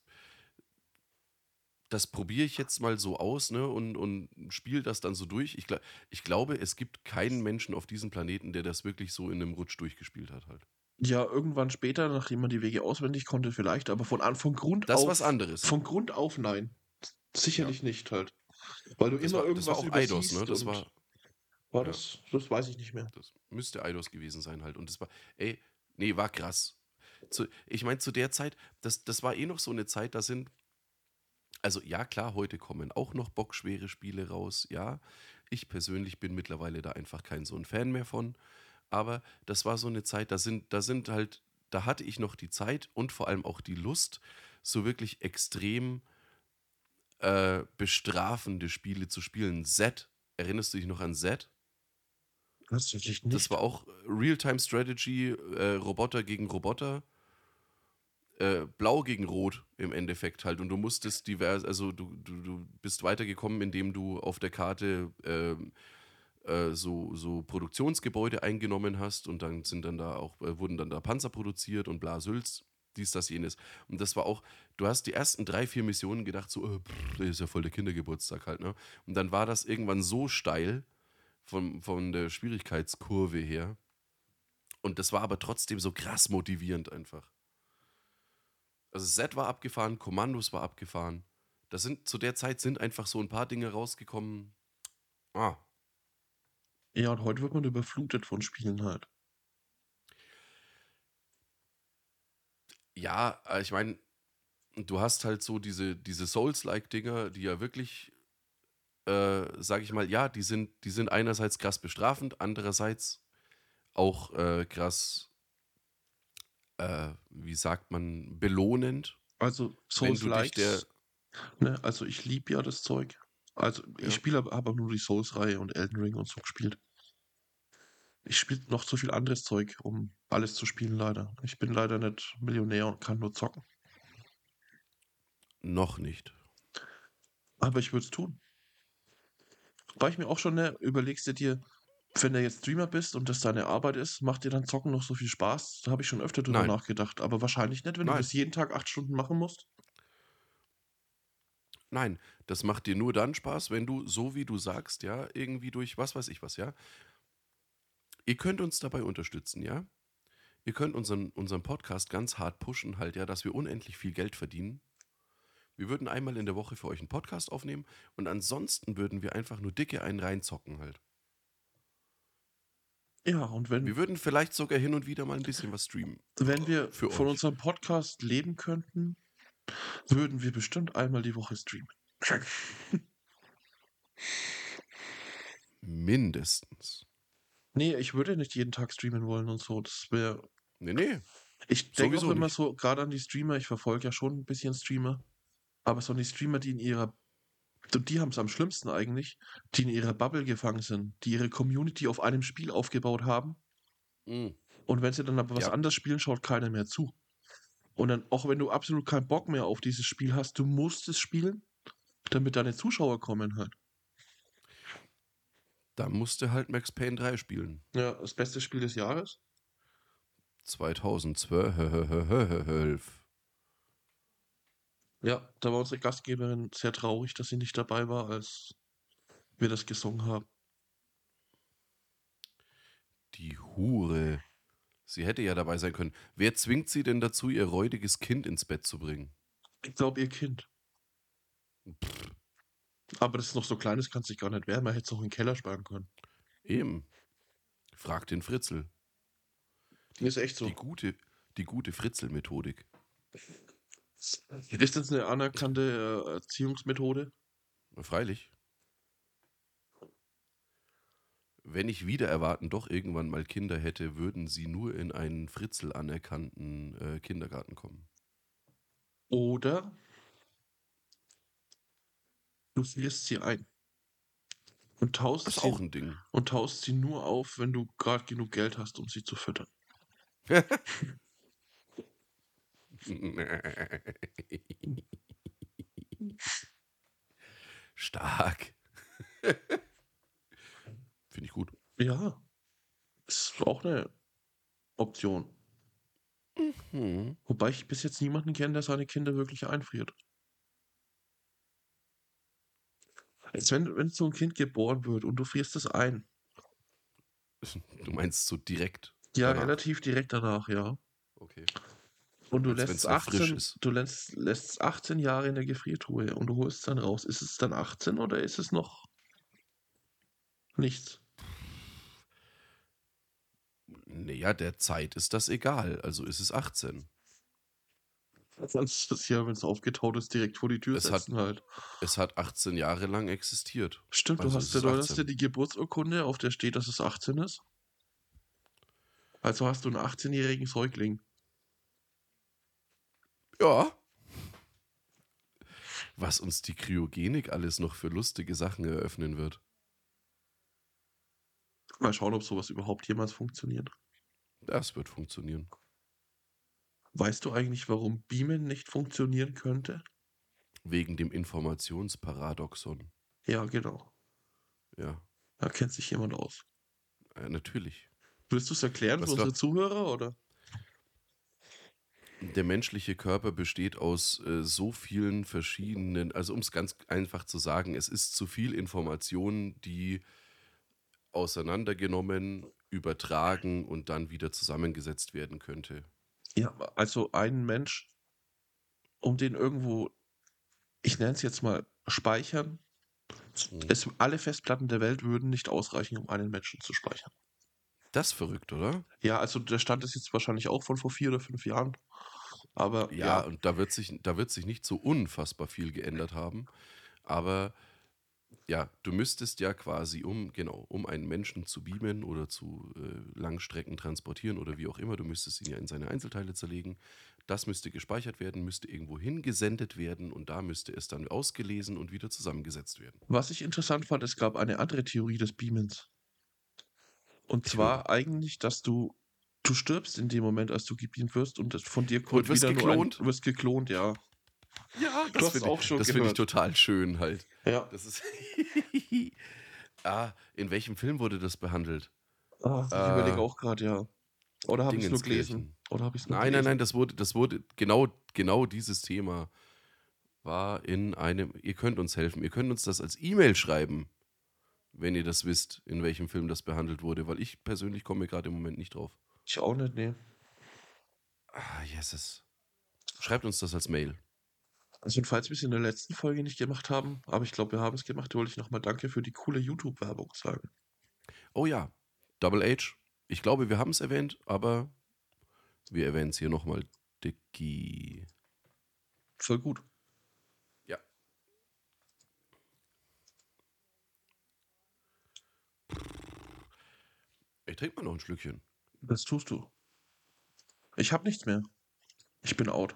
das probiere ich jetzt mal so aus, ne, und, und spiele das dann so durch. Ich, ich glaube, es gibt keinen Menschen auf diesem Planeten, der das wirklich so in einem Rutsch durchgespielt hat halt. Ja, irgendwann später, nachdem man die Wege auswendig konnte, vielleicht, aber von, an, von Grund Das auf. was anderes. Von Grund auf nein. Sicherlich nicht halt. Weil du Das immer war, das irgendwas war auch Eidos, ne? Das war, war ja. das, das weiß ich nicht mehr. Das müsste Eidos gewesen sein halt. Und das war, ey, nee, war krass. Zu, ich meine, zu der Zeit, das, das war eh noch so eine Zeit, da sind, also ja, klar, heute kommen auch noch bockschwere Spiele raus, ja. Ich persönlich bin mittlerweile da einfach kein so ein Fan mehr von. Aber das war so eine Zeit, da sind, da sind halt, da hatte ich noch die Zeit und vor allem auch die Lust, so wirklich extrem äh, bestrafende Spiele zu spielen. Z, erinnerst du dich noch an Z? Das. Das war auch Real-Time-Strategy, äh, Roboter gegen Roboter. Äh, Blau gegen Rot im Endeffekt halt. Und du musstest divers, also du, du, du bist weitergekommen, indem du auf der Karte ähm, äh, so, so Produktionsgebäude eingenommen hast und dann sind dann da auch, äh, wurden dann da Panzer produziert und bla Sülz. dies, das, jenes. Und das war auch, du hast die ersten drei, vier Missionen gedacht, so, äh, pff, das ist ja voll der Kindergeburtstag halt, ne? Und dann war das irgendwann so steil von, von der Schwierigkeitskurve her. Und das war aber trotzdem so krass motivierend einfach. Also Set war abgefahren, Kommandos war abgefahren. Das sind, zu der Zeit sind einfach so ein paar Dinge rausgekommen. Ah, Ja, und heute wird man überflutet von Spielen halt. Ja, äh, ich meine, du hast halt so diese, diese Souls-like-Dinger, die ja wirklich, äh, sag ich mal, ja, die sind, die sind einerseits krass bestrafend, andererseits auch äh, krass, äh, wie sagt man, belohnend. Also Wenn Souls du dich der. Likes, ne? Also ich liebe ja das Zeug. Also Ja. ich spiele aber, aber nur die Souls-Reihe und Elden Ring und so gespielt. Ich spiele noch zu viel anderes Zeug, um alles zu spielen, leider. Ich bin leider nicht Millionär und kann nur zocken. Noch nicht. Aber ich würde es tun. War ich mir auch schon, ne, überlegst du dir, wenn du jetzt Streamer bist und das deine Arbeit ist, macht dir dann Zocken noch so viel Spaß? Da habe ich schon öfter drüber Nein. nachgedacht. Aber wahrscheinlich nicht, wenn Nein. du das jeden Tag acht Stunden machen musst. Nein, das macht dir nur dann Spaß, wenn du, so wie du sagst, ja, irgendwie durch was weiß ich was, ja. Ihr könnt uns dabei unterstützen, ja. Ihr könnt unseren, unseren Podcast ganz hart pushen, halt, ja, dass wir unendlich viel Geld verdienen. Wir würden einmal in der Woche für euch einen Podcast aufnehmen und ansonsten würden wir einfach nur dicke einen reinzocken halt. Ja, und wenn, Wir würden vielleicht sogar hin und wieder mal ein bisschen was streamen. wenn wir von euch. unserem Podcast leben könnten, würden wir bestimmt einmal die Woche streamen. Mindestens. Nee, ich würde nicht jeden Tag streamen wollen und so. Das wäre. Nee, nee. Ich denke auch immer nicht. so, gerade an die Streamer, ich verfolge ja schon ein bisschen Streamer, aber so an die Streamer, die in ihrer. Die haben es am schlimmsten eigentlich, die in ihrer Bubble gefangen sind, die ihre Community auf einem Spiel aufgebaut haben Mm. und wenn sie dann aber was Ja. anderes spielen, schaut keiner mehr zu. Und dann, auch wenn du absolut keinen Bock mehr auf dieses Spiel hast, du musst es spielen, damit deine Zuschauer kommen halt. Da musste halt Max Payne 3 spielen. Ja, das beste Spiel des Jahres. 2012. Ja, da war unsere Gastgeberin sehr traurig, dass sie nicht dabei war, als wir das gesungen haben. Die Hure. Sie hätte ja dabei sein können. Wer zwingt sie denn dazu, ihr räudiges Kind ins Bett zu bringen? Ich glaube, ihr Kind. Aber das ist noch so klein, das kann sich gar nicht wehren. Man hätte es auch in den Keller sparen können. Eben. Frag den Fritzel. Ist echt so. Die gute, die gute Fritzel-Methodik. Ist das eine anerkannte äh, Erziehungsmethode? Freilich. Wenn ich wieder erwarten doch irgendwann mal Kinder hätte, würden sie nur in einen Fritzel anerkannten äh, Kindergarten kommen. Oder du frierst sie ein. Und taust, Das ist sie, auch ein Ding. und taust sie nur auf, wenn du gerade genug Geld hast, um sie zu füttern. Stark. Finde ich gut. Ja. Ist auch eine Option. Hm. Wobei ich bis jetzt niemanden kenne, der seine Kinder wirklich einfriert. Als wenn, wenn so ein Kind geboren wird und du frierst es ein. Du meinst so direkt. Ja, Danach. relativ direkt danach, ja. Okay. Und du lässt wenn's es noch frisch 18, ist. du lässt, lässt es 18 Jahre in der Gefriertruhe und du holst es dann raus. Ist es dann 18 oder ist es noch nichts? Naja, der Zeit ist das egal. Also ist es 18. Du das ja, wenn es aufgetaut ist, direkt vor die Tür Es hat- setzen halt. Es hat 18 Jahre lang existiert. Stimmt, also du hast ja ist du hast ja 18. die Geburtsurkunde, auf der steht, dass es 18 ist. Also hast du einen 18-jährigen Säugling. Ja. Was uns die Kryogenik alles noch für lustige Sachen eröffnen wird. Mal schauen, ob sowas überhaupt jemals funktioniert. Das wird funktionieren. Weißt du eigentlich, warum Beamen nicht funktionieren könnte? Wegen dem Informationsparadoxon. Ja, genau. Ja, Da kennt sich jemand aus. äh, natürlich. Willst du es erklären Was für unsere Zuhörer oder? der menschliche Körper besteht aus äh, so vielen verschiedenen, also um es ganz einfach zu sagen, es ist zu viel Information, die auseinandergenommen, übertragen und dann wieder zusammengesetzt werden könnte. Ja, also ein Mensch, um den irgendwo, ich nenne es jetzt mal, speichern, Mhm. es, alle Festplatten der Welt würden nicht ausreichen, um einen Menschen zu speichern. Das ist verrückt, oder? Ja, also der Stand ist jetzt wahrscheinlich auch von vor vier oder fünf Jahren. Aber Ja, ja, und da wird sich, da wird sich nicht so unfassbar viel geändert haben. Aber ja, du müsstest ja quasi, um, genau, um einen Menschen zu beamen oder zu äh, Langstrecken transportieren oder wie auch immer, du müsstest ihn ja in seine Einzelteile zerlegen. Das müsste gespeichert werden, müsste irgendwo hingesendet werden und da müsste es dann ausgelesen und wieder zusammengesetzt werden. was ich interessant fand, es gab eine andere Theorie des Beamens. Und zwar eigentlich, dass du, du stirbst in dem Moment, als du gebeamt wirst und das von dir kommt wirst wieder geklont? ein, wirst geklont, ja. Ja, Du hast finde auch ich, schon das finde ich total schön halt. Ja. Das ist. ah, in welchem Film wurde das behandelt? Ah, ich Äh, überlege auch gerade, ja. Oder habe ich es nur gelesen? Oder habe ich es Nein, nein, gelesen? nein, das wurde, das wurde, genau, genau dieses Thema war in einem, ihr könnt uns helfen, ihr könnt uns das als E-Mail schreiben, wenn ihr das wisst, in welchem Film das behandelt wurde, weil ich persönlich komme gerade im Moment nicht drauf. Ich auch nicht, nee. Ah, Jesus. Schreibt uns das als Mail. Also, falls wir es in der letzten Folge nicht gemacht haben, aber ich glaube, wir haben es gemacht, wollte ich nochmal Danke für die coole YouTube-Werbung sagen. Oh ja, Double H. Ich glaube, wir haben es erwähnt, aber wir erwähnen es hier nochmal. Dicky. Voll gut. Ja. Ich trinke mal noch ein Schlückchen. Das tust du. Ich habe nichts mehr. Ich bin out.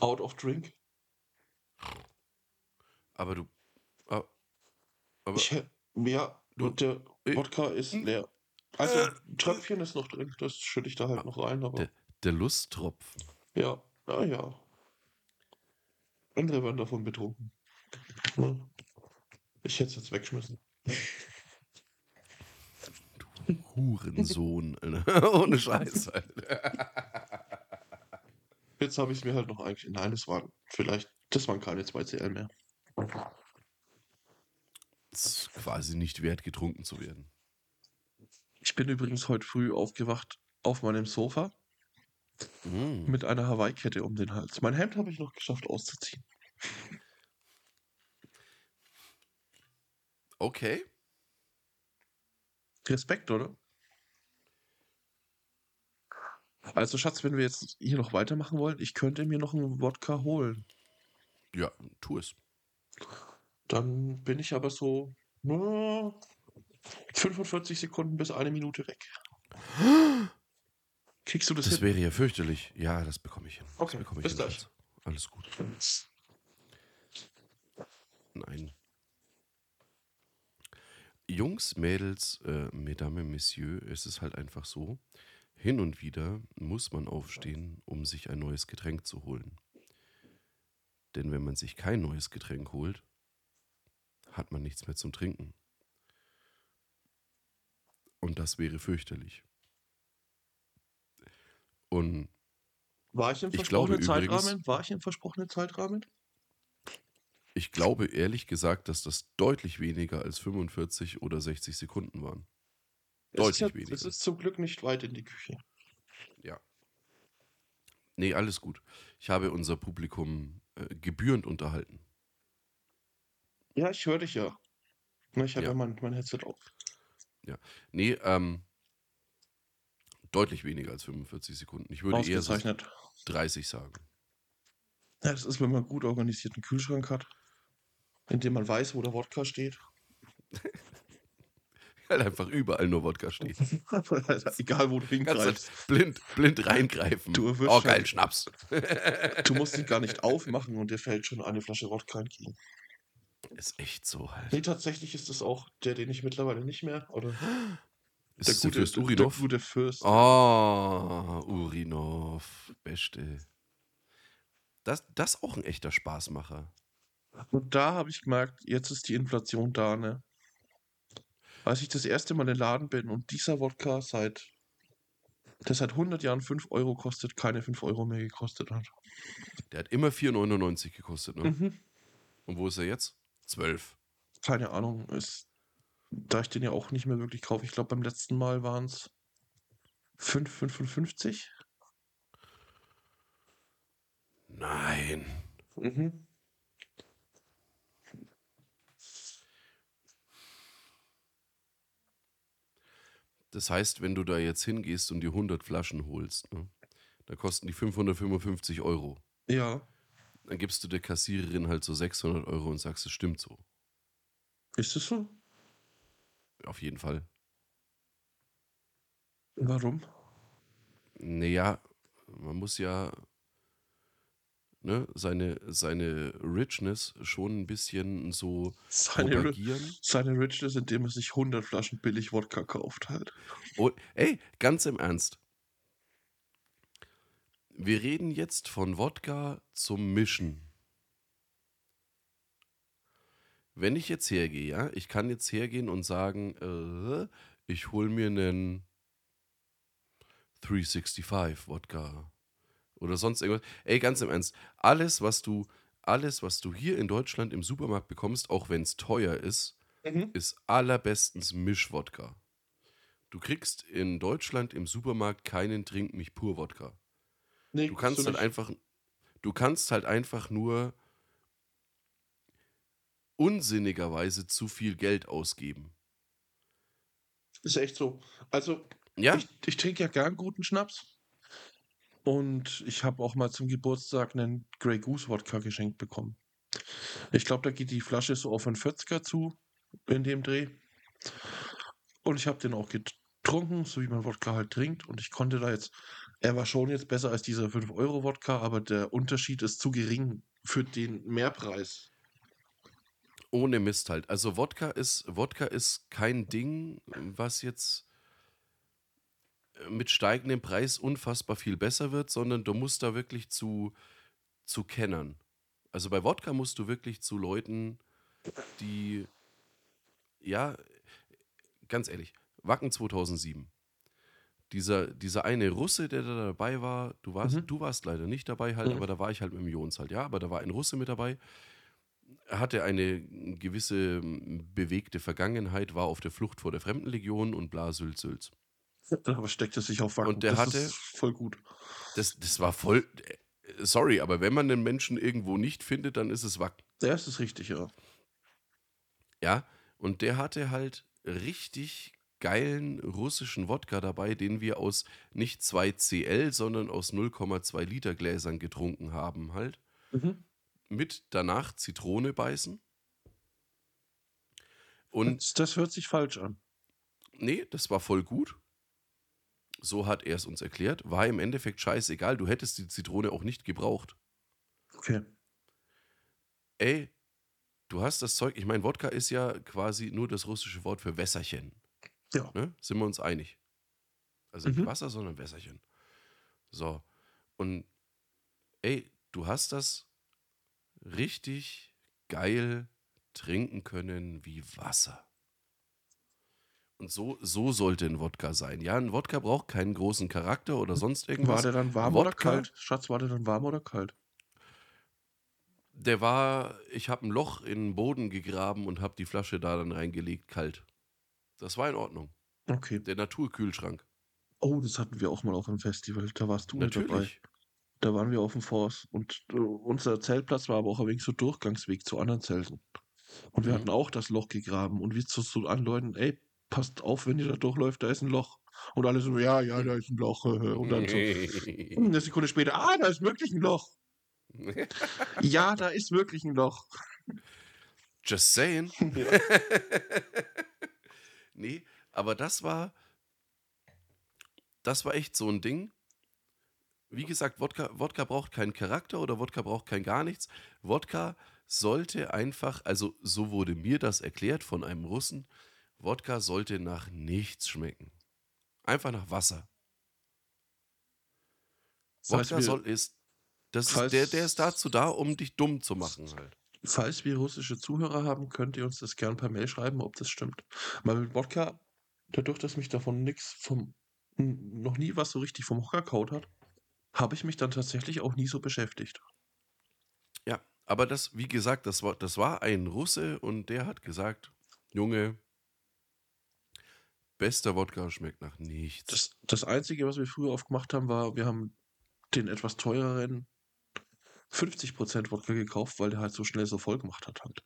Out of drink. Aber du. ah, Aber. Ich, ja, Du- und der ich- Wodka ist Hm. leer. Also, Äh, ein Tröpfchen ist noch drin. Das schütte ich da halt noch rein, aber der, der Lusttropfen. ja, na ja. Andere werden davon betrunken. Ich hätte es jetzt weggeschmissen. Hurensohn, Alter. Ohne Scheiß, Alter. Jetzt habe ich es mir halt noch eigentlich. Nein, das waren vielleicht, das waren keine 2 CL mehr. Das ist quasi nicht wert, getrunken zu werden. Ich bin übrigens heute früh aufgewacht auf meinem Sofa Mm. mit einer Hawaii-Kette um den Hals. Mein Hemd habe ich noch geschafft auszuziehen. Okay. Respekt, oder? Also, Schatz, wenn wir jetzt hier noch weitermachen wollen, ich könnte mir noch einen Wodka holen. Ja, tu es. Dann bin ich aber so na, 45 Sekunden bis eine Minute weg. Kriegst du das, Das hin? wäre ja fürchterlich. Ja, das bekomme ich hin. Das Okay, bekomme ich bis hin, gleich. Alles gut. Nein. Jungs, Mädels, äh, Mesdames, Messieurs, es ist halt einfach so, hin und wieder muss man aufstehen, um sich ein neues Getränk zu holen. Denn wenn man sich kein neues Getränk holt, hat man nichts mehr zum Trinken. Und das wäre fürchterlich. Und War ich im Ich glaube versprochenen übrigens- Zeitrahmen? War ich im versprochenen Zeitrahmen? Ich glaube ehrlich gesagt, dass das deutlich weniger als 45 oder 60 Sekunden waren. Deutlich ja, weniger. es ist zum Glück nicht weit in die Küche. Ja. Nee, alles gut. Ich habe unser Publikum äh, gebührend unterhalten. Ja, ich höre dich ja. Ich habe Ja. ja, mein, mein Headset auf. Nee, ähm, deutlich weniger als 45 Sekunden. Ich würde eher so Ausgezeichnet. 30 sagen. Ja, das ist, wenn man einen gut organisierten Kühlschrank hat, in dem man weiß, wo der Wodka steht. Weil einfach überall nur Wodka steht. Egal, wo du hingreifst. blind, blind reingreifen. Du oh, geil, Schnaps. Du musst ihn gar nicht aufmachen und dir fällt schon eine Flasche Wodka entgegen. Ist echt so halt. Nee, tatsächlich ist das auch der, den ich mittlerweile nicht mehr. Oder Ist der Fürst der Urinov? gute Fürst. Oh, Urinov. Beste. Das, das ist auch ein echter Spaßmacher. Und da habe ich gemerkt, jetzt ist die Inflation da, ne? Als ich das erste Mal in den Laden bin und dieser Wodka seit der seit 100 Jahren 5 Euro kostet, keine 5 Euro mehr gekostet hat. Der hat immer 4,99 gekostet, ne? Mhm. Und wo ist er jetzt? 12. Keine Ahnung, ist, da ich den ja auch nicht mehr wirklich kaufe. Ich glaube, beim letzten Mal waren es 5,55. Nein. Mhm. Das heißt, wenn du da jetzt hingehst und die 100 Flaschen holst, ne, dann kosten die 555 Euro. Ja, Dann gibst du der Kassiererin halt so 600 Euro und sagst, es stimmt so. ist es so? Auf jeden Fall. Warum? Naja, man muss ja ne, seine, seine Richness schon ein bisschen so Seine, propagieren. seine Richness, indem er sich 100 Flaschen billig Wodka kauft halt. Oh, ey, ganz im Ernst. Wir reden jetzt von Wodka zum Mischen. Wenn ich jetzt hergehe, ja, ich kann jetzt hergehen und sagen, äh, ich hole mir einen 365 Wodka oder sonst irgendwas. Ey, ganz im Ernst, alles, was du, alles, was du hier in Deutschland im Supermarkt bekommst, auch wenn es teuer ist, Mhm. ist allerbestens Mischwodka. Du kriegst in Deutschland im Supermarkt keinen Trink mich pur Wodka. Nee, Du kannst so halt nicht. einfach, du kannst halt einfach nur unsinnigerweise zu viel Geld ausgeben. Ist echt so. Also, Ja, ich, ich trinke ja gern guten Schnaps. Und ich habe auch mal zum Geburtstag einen Grey Goose Wodka geschenkt bekommen. Ich glaube, da geht die Flasche so auf einen 40er zu in dem Dreh. Und ich habe den auch getrunken, so wie man Wodka halt trinkt. Und ich konnte da jetzt, er war schon jetzt besser als dieser 5-Euro-Wodka, aber der Unterschied ist zu gering für den Mehrpreis. ohne Mist halt. Also Wodka ist, Wodka ist kein Ding, was jetzt mit steigendem Preis unfassbar viel besser wird, sondern du musst da wirklich zu, zu Kennern. Also bei Wodka musst du wirklich zu Leuten, die, ja, ganz ehrlich, Wacken 2007. Dieser, dieser eine Russe, der da dabei war, du warst, Mhm. du warst leider nicht dabei halt, Mhm. aber da war ich halt mit dem Jons halt, ja, aber da war ein Russe mit dabei, hatte eine gewisse m, bewegte Vergangenheit, war auf der Flucht vor der Fremdenlegion und bla, Sülz, Sülz. Aber steckt es sich auf Wacken. Und der das hatte- ist voll gut. Das, das war voll, äh, sorry, aber wenn man den Menschen irgendwo nicht findet, dann ist es Wacken. Der ist es richtig, ja. Ja, und der hatte halt richtig geilen russischen Wodka dabei, den wir aus nicht 2 CL, sondern aus 0,2 Liter Gläsern getrunken haben halt. Mhm. Mit danach Zitrone beißen. Und Das, das hört sich falsch an. nee, das war voll gut. So hat er es uns erklärt. War im Endeffekt scheißegal. Du hättest die Zitrone auch nicht gebraucht. Okay. Ey, du hast das Zeug. Ich meine, Wodka ist ja quasi nur das russische Wort für Wässerchen. Ja. Ne? Sind wir uns einig? Also nicht Mhm. Wasser, sondern Wässerchen. So. Und ey, du hast das richtig geil trinken können wie Wasser. Und so, so sollte ein Wodka sein. Ja, ein Wodka braucht keinen großen Charakter oder sonst War irgendwas. der dann warm oder Wodka? kalt? Schatz, war der dann warm oder kalt? Der war, ich habe ein Loch in den Boden gegraben und habe die Flasche da dann reingelegt, kalt. Das war in Ordnung. Okay. Der Naturkühlschrank. Oh, das hatten wir auch mal auf dem Festival. Da warst du mit dabei. Natürlich. Da waren wir auf dem Forst. Und äh, unser Zeltplatz war aber auch ein wenig so Durchgangsweg zu anderen Zelten. Und wir Mhm. hatten auch das Loch gegraben. Und wir zu so anleuten, ey, passt auf, wenn ihr da durchläuft, da ist ein Loch. Und alle so, ja, ja, da ist ein Loch. Und dann so, eine Sekunde später, ah, da ist wirklich ein Loch. Ja, da ist wirklich ein Loch. Just saying. Ja. nee, aber das war, das war echt so ein Ding. Wie gesagt, Wodka, Wodka braucht keinen Charakter oder Wodka braucht kein gar nichts. Wodka sollte einfach, also so wurde mir das erklärt von einem Russen, Wodka sollte nach nichts schmecken. Einfach nach Wasser. Falls Wodka soll ist, das ist der, der ist dazu da, um dich dumm zu machen halt. Falls wir russische Zuhörer haben, könnt ihr uns das gern per Mail schreiben, ob das stimmt. Weil mit Wodka, dadurch, dass mich davon nichts vom noch nie was so richtig vom Hocker kaut hat, habe ich mich dann tatsächlich auch nie so beschäftigt. Ja, aber das, wie gesagt, das war, das war ein Russe und der hat gesagt, Junge, bester Wodka schmeckt nach nichts. Das, das Einzige, was wir früher oft gemacht haben, war, wir haben den etwas teureren 50% Wodka gekauft, weil der halt so schnell so voll gemacht hat halt.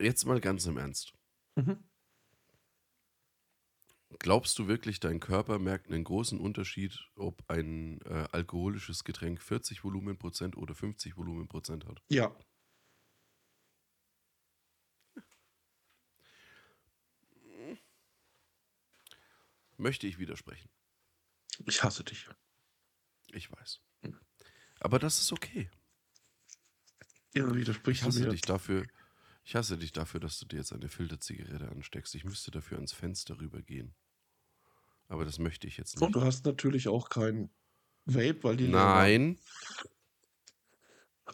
Jetzt mal ganz im Ernst. Mhm. Glaubst du wirklich, dein Körper merkt einen großen Unterschied, ob ein äh, alkoholisches Getränk 40 Volumenprozent oder 50 Volumenprozent hat? Ja. Möchte ich widersprechen. Ich hasse dich. Ich weiß. Aber das ist okay. Ja, Ich widersprichst du hasse mir. dich dafür. Ich hasse dich dafür, dass du dir jetzt eine Filterzigarette ansteckst. Ich müsste dafür ans Fenster rübergehen. Aber das möchte ich jetzt Und nicht. du hast natürlich auch kein Vape, weil die. Nein.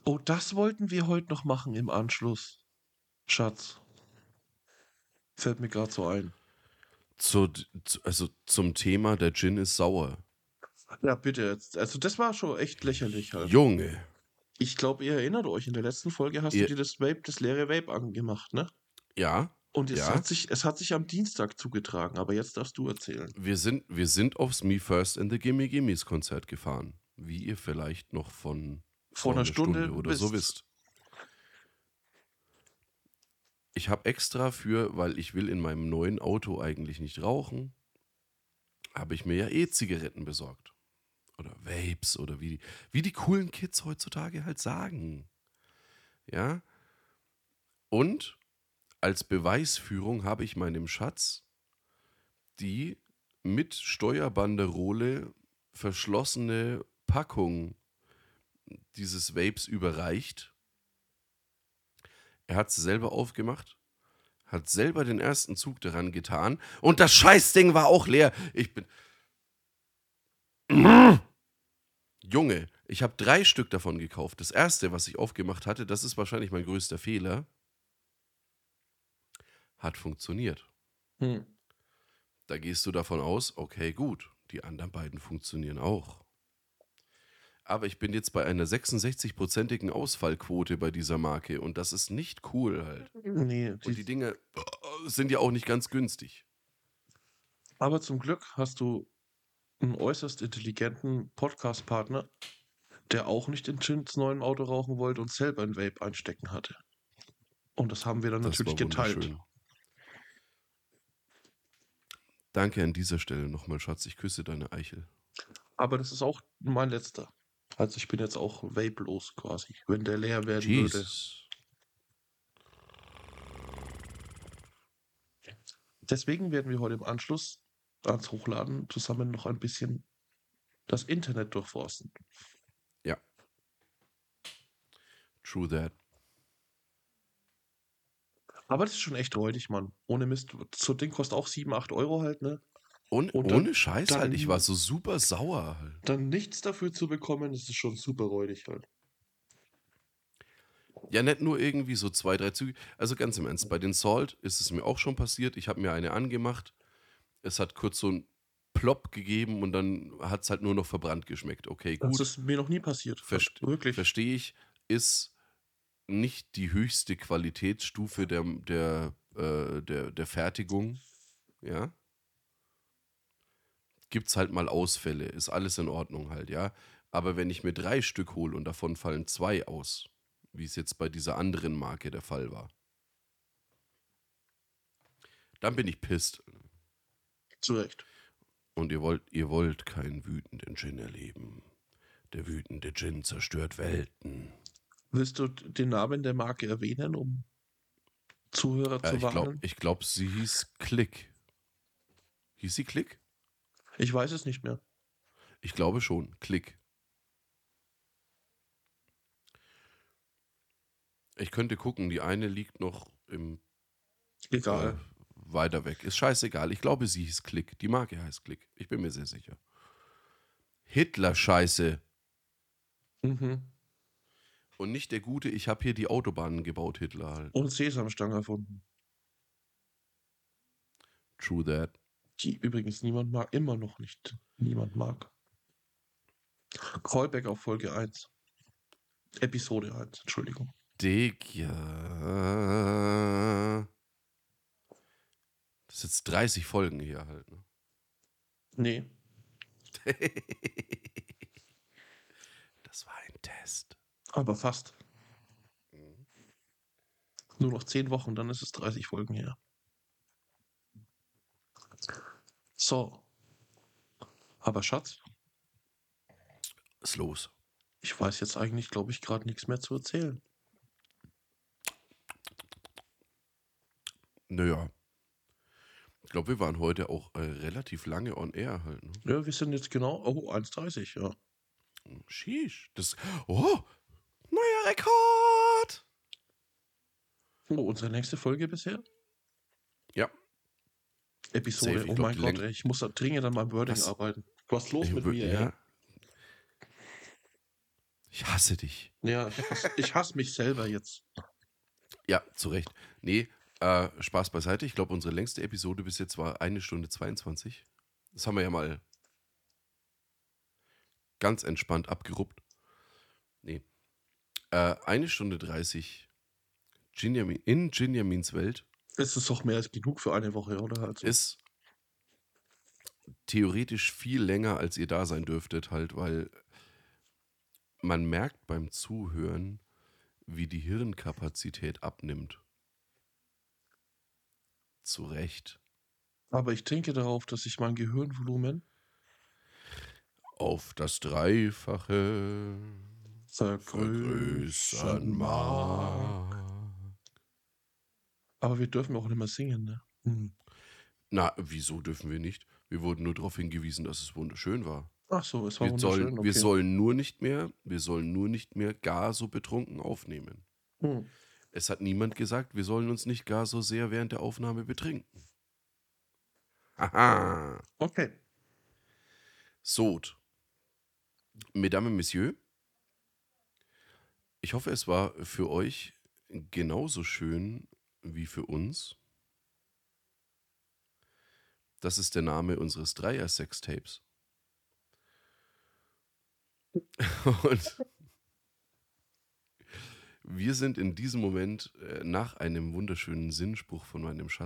Oh, das wollten wir heute noch machen im Anschluss. Schatz. Fällt mir gerade so ein. Zu, also zum Thema, der Gin ist sauer. Ja, bitte. Also, das war schon echt lächerlich halt. Junge. Ich glaube, ihr erinnert euch, in der letzten Folge hast Ihr- du dir das Vape, das leere Vape angemacht, ne? Ja, Und es, Ja. hat sich, es hat sich am Dienstag zugetragen, aber jetzt darfst du erzählen. wir sind, wir sind aufs Me First and the Gimme Gimmes Konzert gefahren. Wie ihr vielleicht noch von Vor einer Stunde, oder so wisst. wisst. Ich habe extra für, weil ich will in meinem neuen Auto eigentlich nicht rauchen, habe ich mir ja E-Zigaretten besorgt. Oder Vapes oder wie, wie die coolen Kids heutzutage halt sagen. Ja. Und als Beweisführung habe ich meinem Schatz die mit Steuerbanderole verschlossene Packung dieses Vapes überreicht. Er hat es selber aufgemacht, hat selber den ersten Zug daran getan und das Scheißding war auch leer. Ich bin. Junge, ich habe drei Stück davon gekauft. Das erste, was ich aufgemacht hatte, das ist wahrscheinlich mein größter Fehler, hat funktioniert. Hm. Da gehst du davon aus, okay, gut, die anderen beiden funktionieren auch. Aber ich bin jetzt bei einer 66-prozentigen Ausfallquote bei dieser Marke und das ist nicht cool halt. Nee, Und die Dinge äh, sind ja auch nicht ganz günstig. aber zum Glück hast du einen äußerst intelligenten Podcast-Partner, der auch nicht in Chins neuen Auto rauchen wollte und selber ein Vape einstecken hatte. Und das haben wir dann Das natürlich geteilt. Danke an dieser Stelle nochmal, Schatz. Ich küsse deine Eichel. Aber das ist auch mein letzter. Also ich bin jetzt auch vape-los quasi. Wenn der leer werden würde. Jesus. Deswegen werden wir heute im Anschluss ans Hochladen zusammen noch ein bisschen das Internet durchforsten. True that. Aber das ist schon echt räudig, Mann. Ohne Mist. So Ding kostet auch 7, 8 Euro halt, ne? Und, Und dann- ohne Scheiß dann- halt, ich war so super sauer halt. Dann nichts dafür zu bekommen, das ist schon super räudig halt. Ja, nicht nur irgendwie so zwei, drei Züge. Also ganz im Ernst, bei den Salt ist es mir auch schon passiert. Ich habe mir eine angemacht. Es hat kurz so ein Plop gegeben und dann hat es halt nur noch verbrannt geschmeckt. Okay, Das gut. ist mir noch nie passiert. Verst Wirklich. Verstehe ich, ist nicht die höchste Qualitätsstufe der, der, äh, der, der Fertigung. Ja. Gibt es halt mal Ausfälle, ist alles in Ordnung halt, ja. Aber wenn ich mir drei Stück hole und davon fallen zwei aus, wie es jetzt bei dieser anderen Marke der Fall war, dann bin ich pisst. Zu Recht. Und ihr wollt, ihr wollt keinen wütenden Djinn erleben. Der wütende Djinn zerstört Welten. Willst du den Namen der Marke erwähnen, um Zuhörer Ja, zu ich glaube, warnen? ich glaub, sie hieß Klick. Hieß sie Klick? Ich weiß es nicht mehr. Ich glaube schon. Klick. Ich könnte gucken, die eine liegt noch im Egal. äh, weiter weg. Ist scheißegal. Ich glaube, sie hieß Klick. Die Marke heißt Klick. Ich bin mir sehr sicher. Hitler-Scheiße. Mhm. Und nicht der gute, ich habe hier die Autobahnen gebaut, Hitler halt. Und Sesamstange erfunden. True that. Die übrigens niemand mag, immer noch nicht niemand mag. Callback auf Folge 1. Episode 1, Entschuldigung. Digga. Das ist jetzt 30 Folgen hier halt. Ne? Nee, das war ein Test. aber fast. Nur noch 10 Wochen, dann ist es 30 Folgen her. So. Aber Schatz, Was ist los? ich weiß jetzt eigentlich, glaube ich, gerade nichts mehr zu erzählen. Naja. Ich glaube, wir waren heute auch äh, relativ lange on air halt. Ne? Ja, wir sind jetzt genau, oh, 1,30, ja. Sheesh. Das. Oh! Neuer Rekord! Oh, unsere nächste Folge bisher? Ja. Episode, Safe, oh mein Gott, ey, ich muss da dringend an meinem Wording Das- arbeiten. Was los Ich mit mir, ey? ja. Ich hasse dich. Ja, ich hasse, ich hasse mich selber jetzt. Ja, zu Recht. Nee, äh, Spaß beiseite. Ich glaube, unsere längste Episode bis jetzt war eine Stunde 22. Das haben wir ja mal ganz entspannt abgeruppt. Nee. Äh, eine Stunde 30 Ginjamin, in Ginjamins Welt Es ist doch mehr als genug für eine Woche, oder? Also, ist theoretisch viel länger, als ihr da sein dürftet, halt, weil man merkt beim Zuhören, wie die Hirnkapazität abnimmt. Zu Recht. aber ich trinke darauf, dass ich mein Gehirnvolumen Auf das Dreifache vergrößern vergrößern mag. Aber wir dürfen auch nicht mehr singen, ne? Hm. Na, wieso dürfen wir nicht? Wir wurden nur darauf hingewiesen, dass es wunderschön war. Ach so, es war Wir wunderschön. sollen, okay. wir sollen nur nicht mehr, wir sollen nur nicht mehr gar so betrunken aufnehmen. Hm. Es hat niemand gesagt, wir sollen uns nicht gar so sehr während der Aufnahme betrinken. Haha. Okay. Sod. Mesdames Messieurs, ich hoffe, es war für euch genauso schön wie für uns. Das ist der Name unseres Dreier-Sextapes. Und wir sind in diesem Moment äh, nach einem wunderschönen Sinnspruch von meinem Schatz